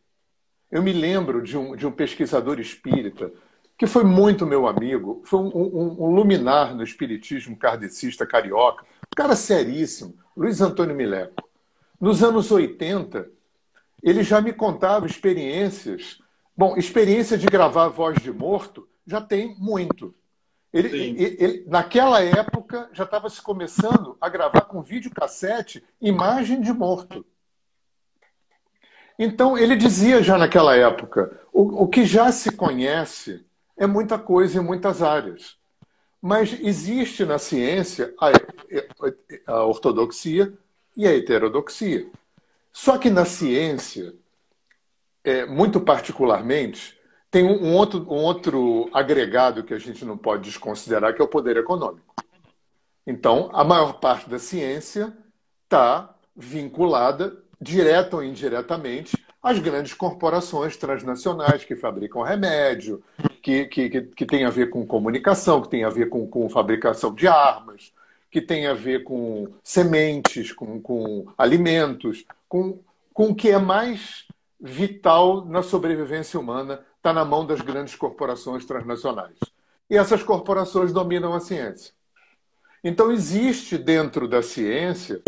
Eu me lembro de um, de um pesquisador espírita que foi muito meu amigo, foi um, um, um luminar no espiritismo kardecista carioca, um cara seríssimo, Luiz Antônio Mileco. Nos anos 80, ele já me contava experiências. Bom, experiência de gravar voz de morto já tem muito. Ele, ele, ele, naquela época já estava se começando a gravar com videocassete imagem de morto. Então ele dizia já naquela época: o, o que já se conhece é muita coisa em muitas áreas. Mas existe na ciência a, a ortodoxia e a heterodoxia. Só que na ciência, é, muito particularmente, tem um outro, um outro agregado que a gente não pode desconsiderar, que é o poder econômico. Então, a maior parte da ciência está vinculada, direta ou indiretamente, as grandes corporações transnacionais que fabricam remédio, que, que, que, que tem a ver com comunicação, que tem a ver com, com fabricação de armas, que tem a ver com sementes, com, com alimentos, com, com o que é mais vital na sobrevivência humana, está na mão das grandes corporações transnacionais. E essas corporações dominam a ciência. Então, existe dentro da ciência,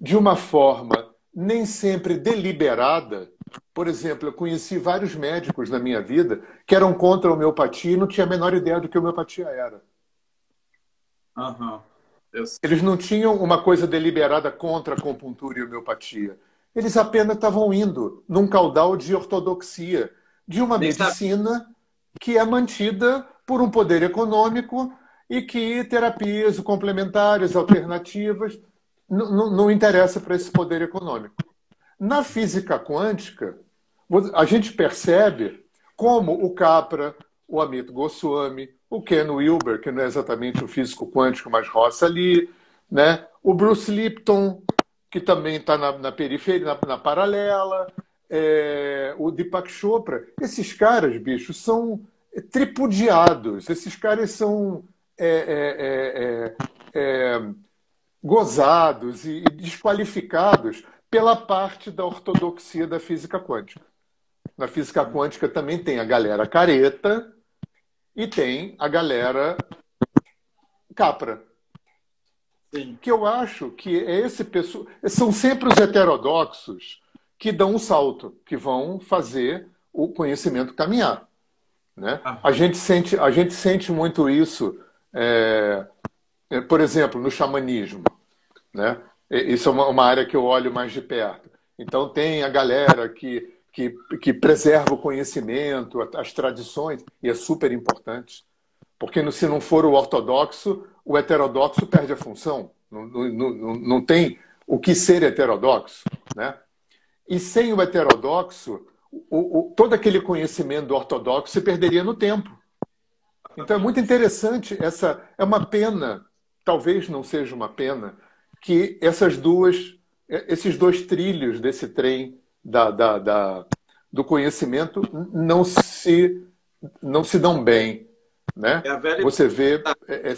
de uma forma nem sempre deliberada, por exemplo, eu conheci vários médicos na minha vida que eram contra a homeopatia e não tinha a menor ideia do que a homeopatia era. Uhum. Eles não tinham uma coisa deliberada contra a acupuntura e a homeopatia. Eles apenas estavam indo num caudal de ortodoxia, de uma medicina que é mantida por um poder econômico e que terapias complementares, alternativas, não interessa para esse poder econômico. Na física quântica, a gente percebe como o Capra, o Amit Goswami, o Ken Wilber, que não é exatamente o físico quântico, mas roça ali, né? o Bruce Lipton, que também está na, na, periferia, na, na paralela, é, o Deepak Chopra. Esses caras, bicho, são tripudiados, esses caras são é, é, é, é gozados e desqualificados pela parte da ortodoxia da física quântica. Na física quântica também tem a galera careta e tem a galera capra. Sim. Que eu acho que é esse pessoal. São sempre os heterodoxos que dão um salto, que vão fazer o conhecimento caminhar. Né? Ah. A, gente sente, a gente sente muito isso, é, por exemplo, no xamanismo. Né? Isso é uma, uma, área que eu olho mais de perto. Então, tem a galera que, que, que preserva o conhecimento, as tradições, e é super importante. Porque se não for o ortodoxo, o heterodoxo perde a função. Não, não, não, não tem o que ser heterodoxo. Né? E sem o heterodoxo, o, o, todo aquele conhecimento do ortodoxo se perderia no tempo. Então é muito interessante essa. É uma pena, talvez não seja uma pena, que essas duas, esses dois trilhos desse trem da, da, da, do conhecimento não se, não se dão bem. Né? É Você vê. É, é,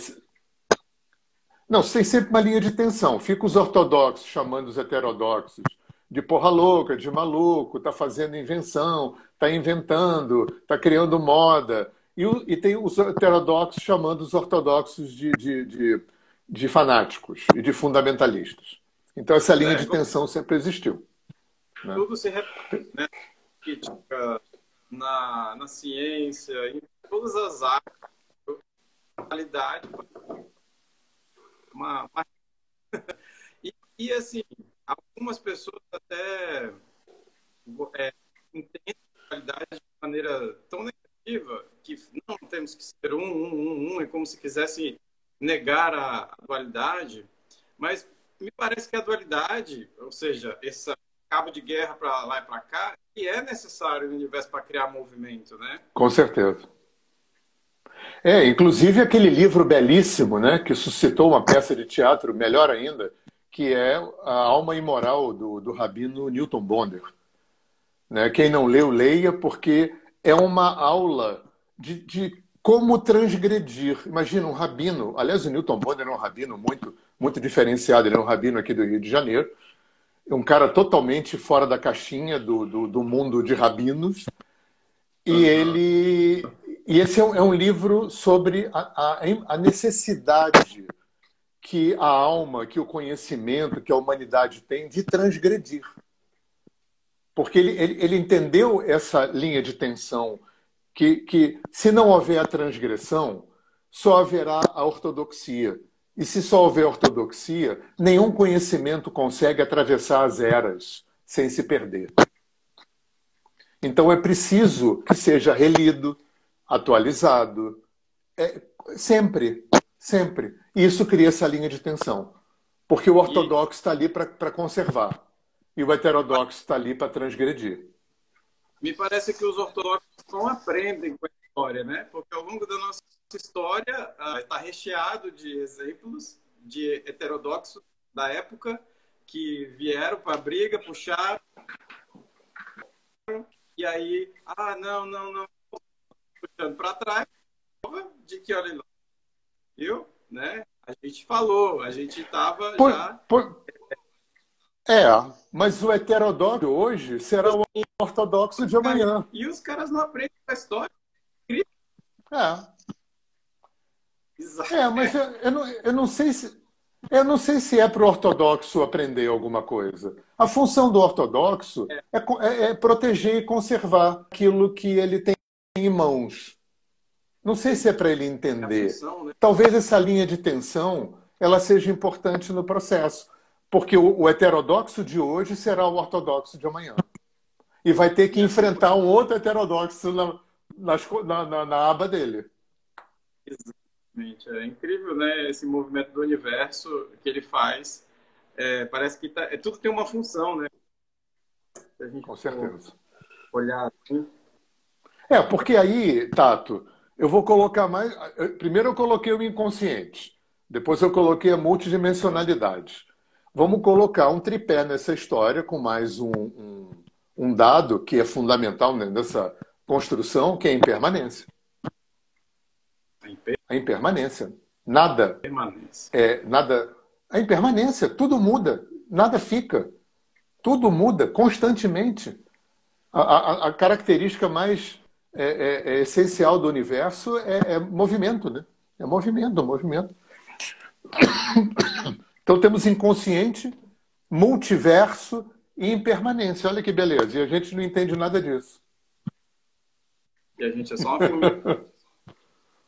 não, tem sempre uma linha de tensão. Fica os ortodoxos chamando os heterodoxos de porra louca, de maluco, está fazendo invenção, está inventando, está criando moda. E, e, tem os heterodoxos chamando os ortodoxos de, de, de de fanáticos e de fundamentalistas. Então, essa linha é, de tensão sempre existiu. Né? Tudo se repete, né? Política, na, na ciência, em todas as áreas, qualidade, uma, uma... (laughs) e, e, assim, algumas pessoas até é, entendem a qualidade de maneira tão negativa que não temos que ser um, um, um, um, é como se quisesse negar a, dualidade, mas me parece que a dualidade, ou seja, esse cabo de guerra para lá e para cá, que é necessário no universo para criar movimento, né? Com certeza. É, inclusive aquele livro belíssimo, né, que suscitou uma peça de teatro melhor ainda, que é A Alma Imoral, do, do rabino Newton Bonder. Né? Quem não leu, leia, porque é uma aula de, de como transgredir. Imagina um rabino, aliás, o Newton Bonner é um rabino muito, muito diferenciado, ele é um rabino aqui do Rio de Janeiro, um cara totalmente fora da caixinha do, do, do mundo de rabinos. E ele. E esse é um, é um livro sobre a, a, a, necessidade que a alma, que o conhecimento, que a humanidade tem de transgredir. Porque ele, ele, ele entendeu essa linha de tensão que, que se não houver a transgressão, só haverá a ortodoxia. E se só houver ortodoxia, nenhum conhecimento consegue atravessar as eras sem se perder. Então é preciso que seja relido, atualizado, é, sempre, sempre. E isso cria essa linha de tensão. Porque o ortodoxo está ali para conservar e o heterodoxo está ali para transgredir. Me parece que os ortodoxos não aprendem com a história, né? Porque ao longo da nossa história está ah, recheado de exemplos de heterodoxos da época que vieram para a briga, puxaram e aí, ah, não, não, não, puxando para trás, de que olha lá, viu? Né? A gente falou, a gente estava já. Por... É, mas o heterodoxo hoje será o ortodoxo de amanhã. E os caras não aprendem a história. É. Exato. É, mas eu, eu, não, eu não sei se. Eu não sei se é para o ortodoxo aprender alguma coisa. A função do ortodoxo é, é, é proteger e conservar aquilo que ele tem em mãos. Não sei se é para ele entender. Função, né? Talvez essa linha de tensão ela seja importante no processo, porque o, o heterodoxo de hoje será o ortodoxo de amanhã e vai ter que enfrentar um outro heterodoxo na, na, na, na aba dele. Exato. É incrível, né? Esse movimento do universo que ele faz. É, parece que tá, é, tudo tem uma função, né? Com certeza. Olhar assim. É, porque aí, Tato, eu vou colocar mais. Primeiro eu coloquei o inconsciente, depois eu coloquei a multidimensionalidade. Vamos colocar um tripé nessa história com mais um, um, um dado que é fundamental nessa construção, que é a impermanência. A impermanência. Nada. Impermanência. É, nada. A impermanência. Tudo muda. Nada fica. Tudo muda constantemente. A, a, a característica mais é, é, é essencial do universo é, é, movimento, né? É movimento, movimento. Então temos inconsciente, multiverso e impermanência. Olha que beleza. E a gente não entende nada disso. E a gente é só uma formiga.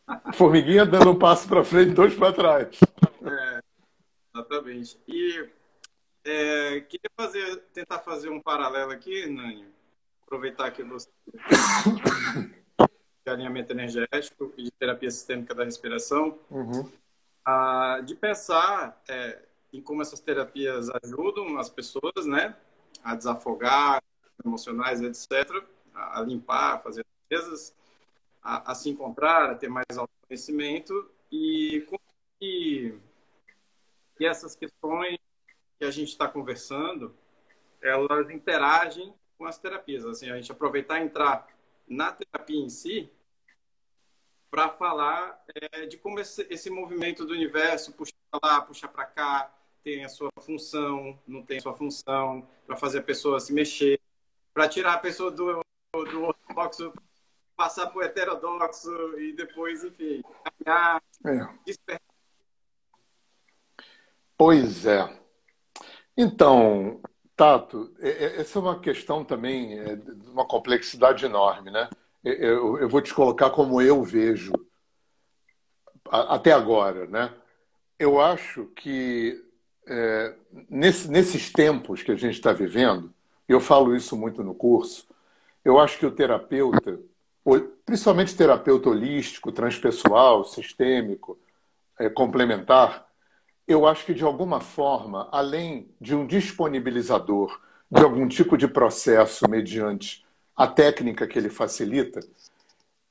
(laughs) Formiguinha dando um passo para frente, dois para trás. É, exatamente. E é, queria fazer, tentar fazer um paralelo aqui, Nani. Aproveitar que você (coughs) de alinhamento energético e de terapia sistêmica da respiração, uhum. a, de pensar é, em como essas terapias ajudam as pessoas, né, a desafogar emocionais, etc., a, a limpar, a fazer limpezas, a, a se encontrar, a ter mais autoconhecimento e como que, que essas questões que a gente está conversando, elas interagem com as terapias. Assim, a gente aproveitar e entrar na terapia em si para falar é, de como esse, esse, movimento do universo puxa para lá, puxa para cá, tem a sua função, não tem a sua função, para fazer a pessoa se mexer, para tirar a pessoa do, do ortodoxo passar por heterodoxo e depois, enfim, caminhar, é. despertar. Pois é. Então, Tato, é, é, essa é uma questão também de uma complexidade enorme, né? Eu vou te colocar como eu vejo até agora, né? Eu acho que é, nesse, nesses tempos que a gente está vivendo, eu falo isso muito no curso, eu acho que o terapeuta principalmente terapeuta holístico, transpessoal, sistêmico, é, complementar, eu acho que de alguma forma, além de um disponibilizador de algum tipo de processo mediante a técnica que ele facilita,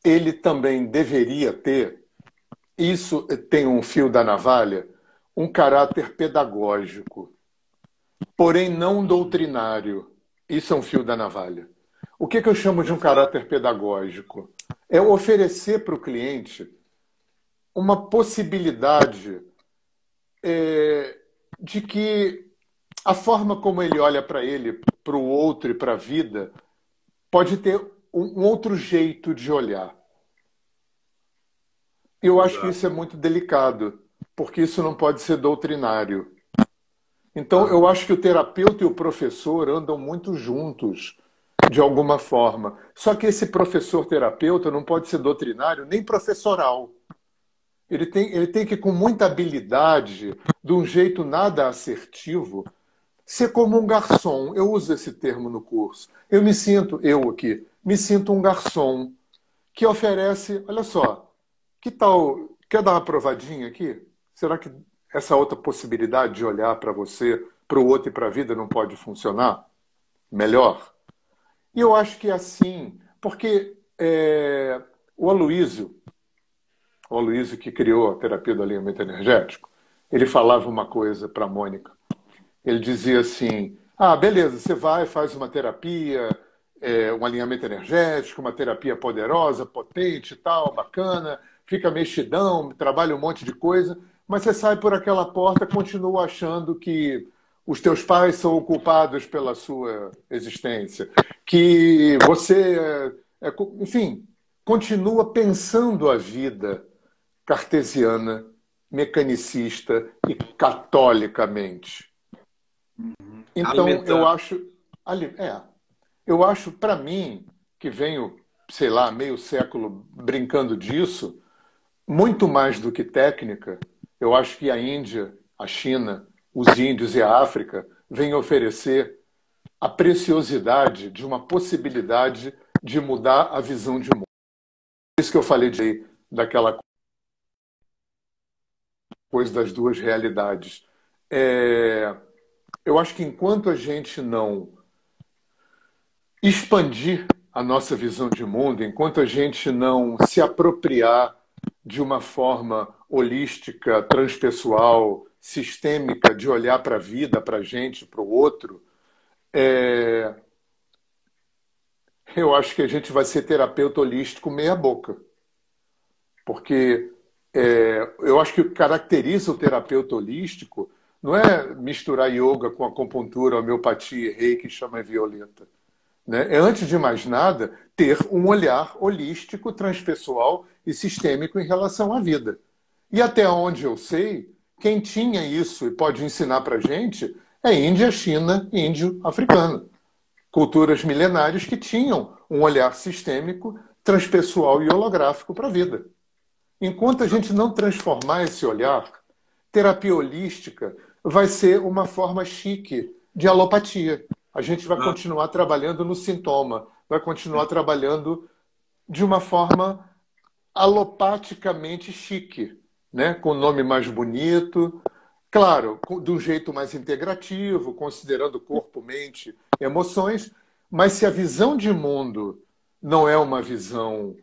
ele também deveria ter, isso tem um fio da navalha, um caráter pedagógico, porém não doutrinário. Isso é um fio da navalha. O que, que eu chamo de um caráter pedagógico? É oferecer para o cliente uma possibilidade é, de que a forma como ele olha para ele, para o outro e para a vida, pode ter um outro jeito de olhar. Eu acho que isso é muito delicado, porque isso não pode ser doutrinário. Então, eu acho que o terapeuta e o professor andam muito juntos de alguma forma. Só que esse professor terapeuta não pode ser doutrinário nem professoral. Ele tem, ele tem que, com muita habilidade, de um jeito nada assertivo, ser como um garçom. Eu uso esse termo no curso. Eu me sinto, eu aqui, me sinto um garçom que oferece, olha só, que tal, quer dar uma provadinha aqui? Será que essa outra possibilidade de olhar para você, para o outro e para a vida não pode funcionar melhor? E eu acho que é assim, porque é, o Aloísio, o Aloísio que criou a terapia do alinhamento energético, ele falava uma coisa para a Mônica. Ele dizia assim: ah, beleza, você vai, faz uma terapia, é, um alinhamento energético, uma terapia poderosa, potente tal, bacana, fica mexidão, trabalha um monte de coisa, mas você sai por aquela porta, continua achando que os teus pais são culpados pela sua existência, que você, é, é enfim, continua pensando a vida cartesiana, mecanicista e catolicamente. Uhum. Então, eu acho. É, eu acho, para mim, que venho, sei lá, meio século brincando disso, muito mais do que técnica, eu acho que a Índia, a China, os índios e a África vêm oferecer a preciosidade de uma possibilidade de mudar a visão de mundo. Por isso que eu falei de, daquela coisa das duas realidades. É, eu acho que enquanto a gente não expandir a nossa visão de mundo, enquanto a gente não se apropriar de uma forma holística, transpessoal, sistêmica de olhar para a vida, para a gente, para o outro, é... eu acho que a gente vai ser terapeuta holístico meia boca. Porque é... eu acho que o que caracteriza o terapeuta holístico não é misturar yoga com acupuntura, homeopatia, reiki, chama violeta né, é, antes de mais nada, ter um olhar holístico, transpessoal e sistêmico em relação à vida. E até onde eu sei, quem tinha isso e pode ensinar para a gente é Índia, China índio africano. Culturas milenares que tinham um olhar sistêmico, transpessoal e holográfico para a vida. Enquanto a gente não transformar esse olhar, terapia holística vai ser uma forma chique de alopatia a gente vai ah. continuar trabalhando no sintoma, vai continuar trabalhando de uma forma alopaticamente chique, né? com o nome mais bonito, claro, de um jeito mais integrativo, considerando corpo, mente, emoções, mas se a visão de mundo não é uma visão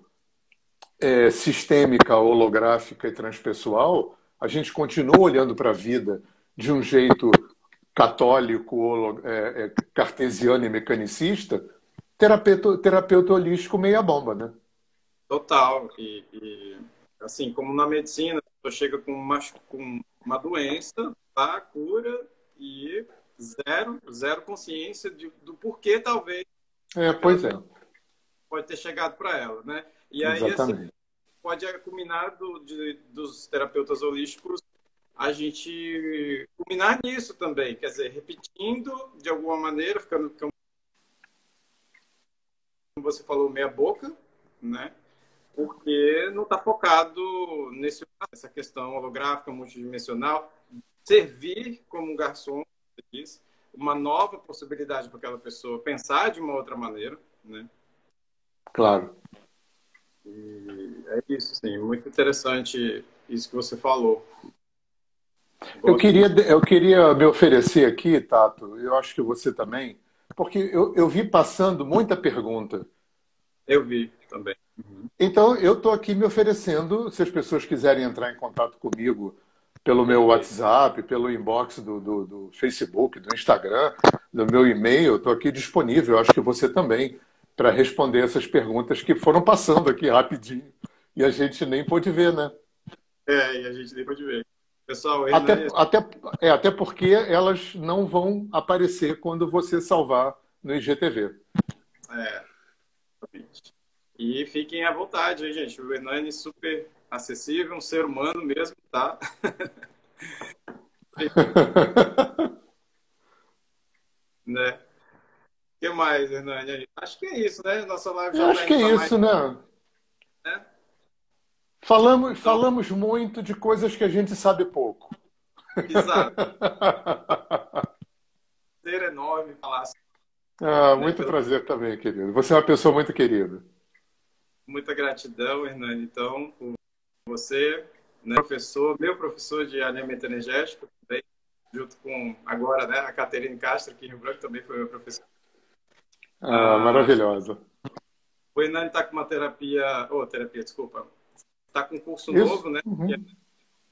é, sistêmica, holográfica e transpessoal, a gente continua olhando para a vida de um jeito católico, é, é, cartesiano e mecanicista, terapeuta, terapeuta holístico meia bomba, né? Total. E, e assim, como na medicina, a pessoa chega com uma, com uma doença, tá? cura e zero, zero consciência de, do porquê talvez. É, pois é. Pode ter chegado para ela, né? E aí assim, pode culminar do, de, dos terapeutas holísticos a gente culminar nisso também, quer dizer, repetindo de alguma maneira, ficando, como você falou, meia boca, né? Porque não está focado nesse, nessa questão holográfica, multidimensional, servir como garçom, diz, uma nova possibilidade para aquela pessoa pensar de uma outra maneira, né? Claro. E é isso, sim, muito interessante isso que você falou. Eu queria, eu queria me oferecer aqui, Tato, eu acho que você também, porque eu, eu vi passando muita pergunta. Eu vi também. Então, eu estou aqui me oferecendo, se as pessoas quiserem entrar em contato comigo pelo meu WhatsApp, pelo inbox do, do, do Facebook, do Instagram, do meu e-mail, estou aqui disponível, acho que você também, para responder essas perguntas que foram passando aqui rapidinho e a gente nem pôde ver, né? É, e a gente nem pôde ver. Pessoal, até, até, é, até porque elas não vão aparecer quando você salvar no IGTV. É, E fiquem à vontade, hein, gente. O Hernani é super acessível, um ser humano mesmo, tá? (laughs) né? O que mais, Hernani? Acho que é isso, né? Nossa live já Acho tá que é isso, mais... né? né? Falamos, então, falamos muito de coisas que a gente sabe pouco. Exato. (laughs) prazer enorme falar. Ah, muito né? prazer também, querido. Você é uma pessoa muito querida. Muita gratidão, Hernani, então, por você, né, professor, meu professor de alinhamento energético também, junto com agora, né, a Caterine Castro, aqui em Rio Branco, também foi meu professor. Ah, ah maravilhosa. O Hernani está com uma terapia, ou oh, terapia, desculpa, está com um curso Isso. novo, né? Uhum.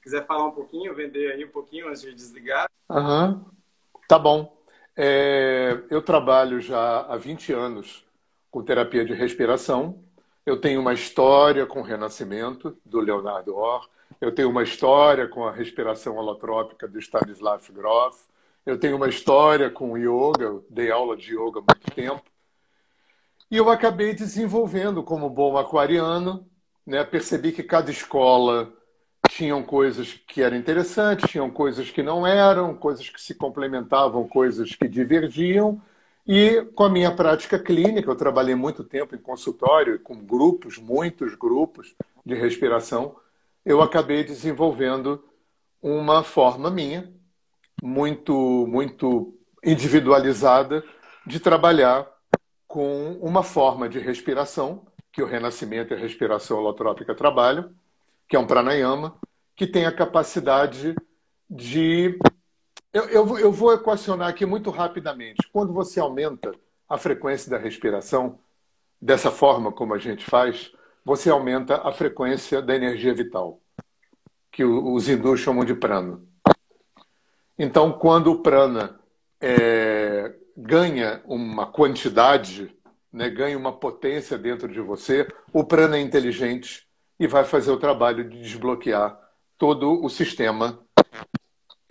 quiser falar um pouquinho, vender aí um pouquinho antes de desligar. Uhum. Tá bom. É, eu trabalho já há 20 anos com terapia de respiração. Eu tenho uma história com o renascimento, do Leonardo Orr. Eu tenho uma história com a respiração holotrópica do Stanislav Grof. Eu tenho uma história com yoga, eu dei aula de yoga há muito tempo. E eu acabei desenvolvendo como bom aquariano, né? percebi que cada escola tinham coisas que eram interessantes, tinham coisas que não eram, coisas que se complementavam, coisas que divergiam. E com a minha prática clínica, eu trabalhei muito tempo em consultório, com grupos, muitos grupos de respiração, eu acabei desenvolvendo uma forma minha, muito, muito individualizada, de trabalhar com uma forma de respiração, que o Renascimento e a respiração holotrópica trabalham, que é um pranayama, que tem a capacidade de. Eu, eu, eu vou equacionar aqui muito rapidamente. Quando você aumenta a frequência da respiração, dessa forma como a gente faz, você aumenta a frequência da energia vital, que os hindus chamam de prana. Então, quando o prana é, ganha uma quantidade, né, ganha uma potência dentro de você, o prana é inteligente e vai fazer o trabalho de desbloquear todo o sistema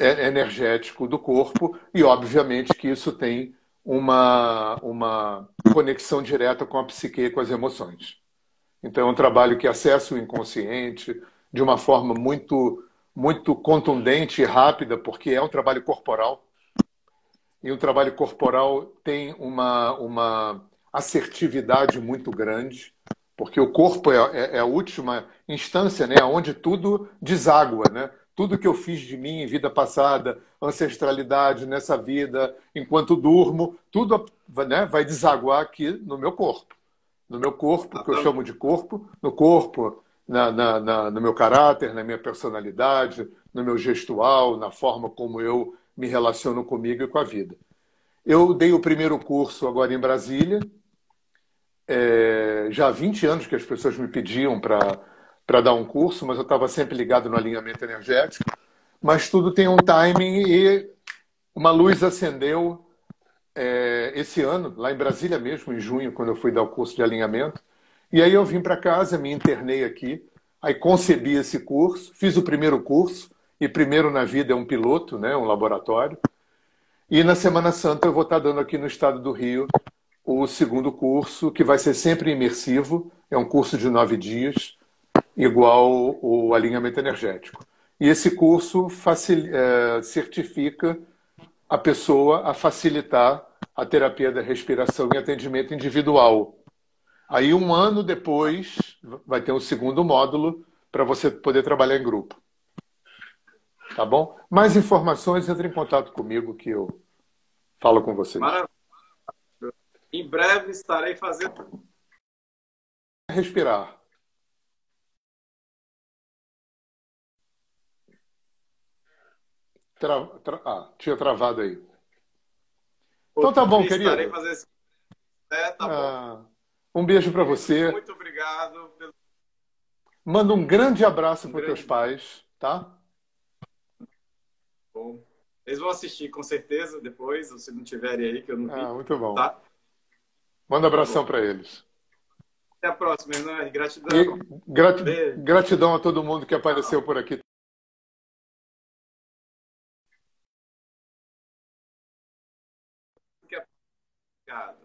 energético do corpo e, obviamente, que isso tem uma, uma conexão direta com a psique e com as emoções. Então, é um trabalho que acessa o inconsciente de uma forma muito, muito contundente e rápida, porque é um trabalho corporal. E um trabalho corporal tem uma, uma assertividade muito grande porque o corpo é, é, é, a última instância, né, onde tudo deságua, né? Tudo que eu fiz de mim em vida passada, ancestralidade nessa vida, enquanto durmo, tudo né, vai desaguar aqui no meu corpo. No meu corpo, que eu chamo de corpo, no corpo, na, na, na, no meu caráter, na minha personalidade, no meu gestual, na forma como eu me relaciono comigo e com a vida. Eu dei o primeiro curso agora em Brasília, é, já há 20 anos que as pessoas me pediam para dar um curso, mas eu estava sempre ligado no alinhamento energético. Mas tudo tem um timing e uma luz acendeu é, esse ano, lá em Brasília mesmo, em junho, quando eu fui dar o curso de alinhamento. E aí eu vim para casa, me internei aqui, aí concebi esse curso, fiz o primeiro curso, e primeiro na vida é um piloto, né, um laboratório. E na Semana Santa eu vou estar dando aqui no estado do Rio o segundo curso, que vai ser sempre imersivo, é um curso de nove dias, igual o alinhamento energético. E esse curso facil, é, certifica a pessoa a facilitar a terapia da respiração e atendimento individual. Aí, um ano depois, vai ter um segundo módulo para você poder trabalhar em grupo. Tá bom? Mais informações, entre em contato comigo que eu falo com vocês. Maravilha. Em breve estarei fazendo. Respirar. Tra... Tra... Ah, tinha travado aí. Então tá bom, querido. Esse... É, tá ah, bom. Um beijo para você. Muito obrigado. Pelo... Manda um grande abraço um para grande... teus pais, tá? Bom. Eles vão assistir com certeza depois, se não tiverem aí, que eu não vi. Ah, muito bom. Tá? Manda um abração para eles. Até a próxima, Hernani. Gratidão. E grat... Gratidão a todo mundo que apareceu por aqui. Obrigado.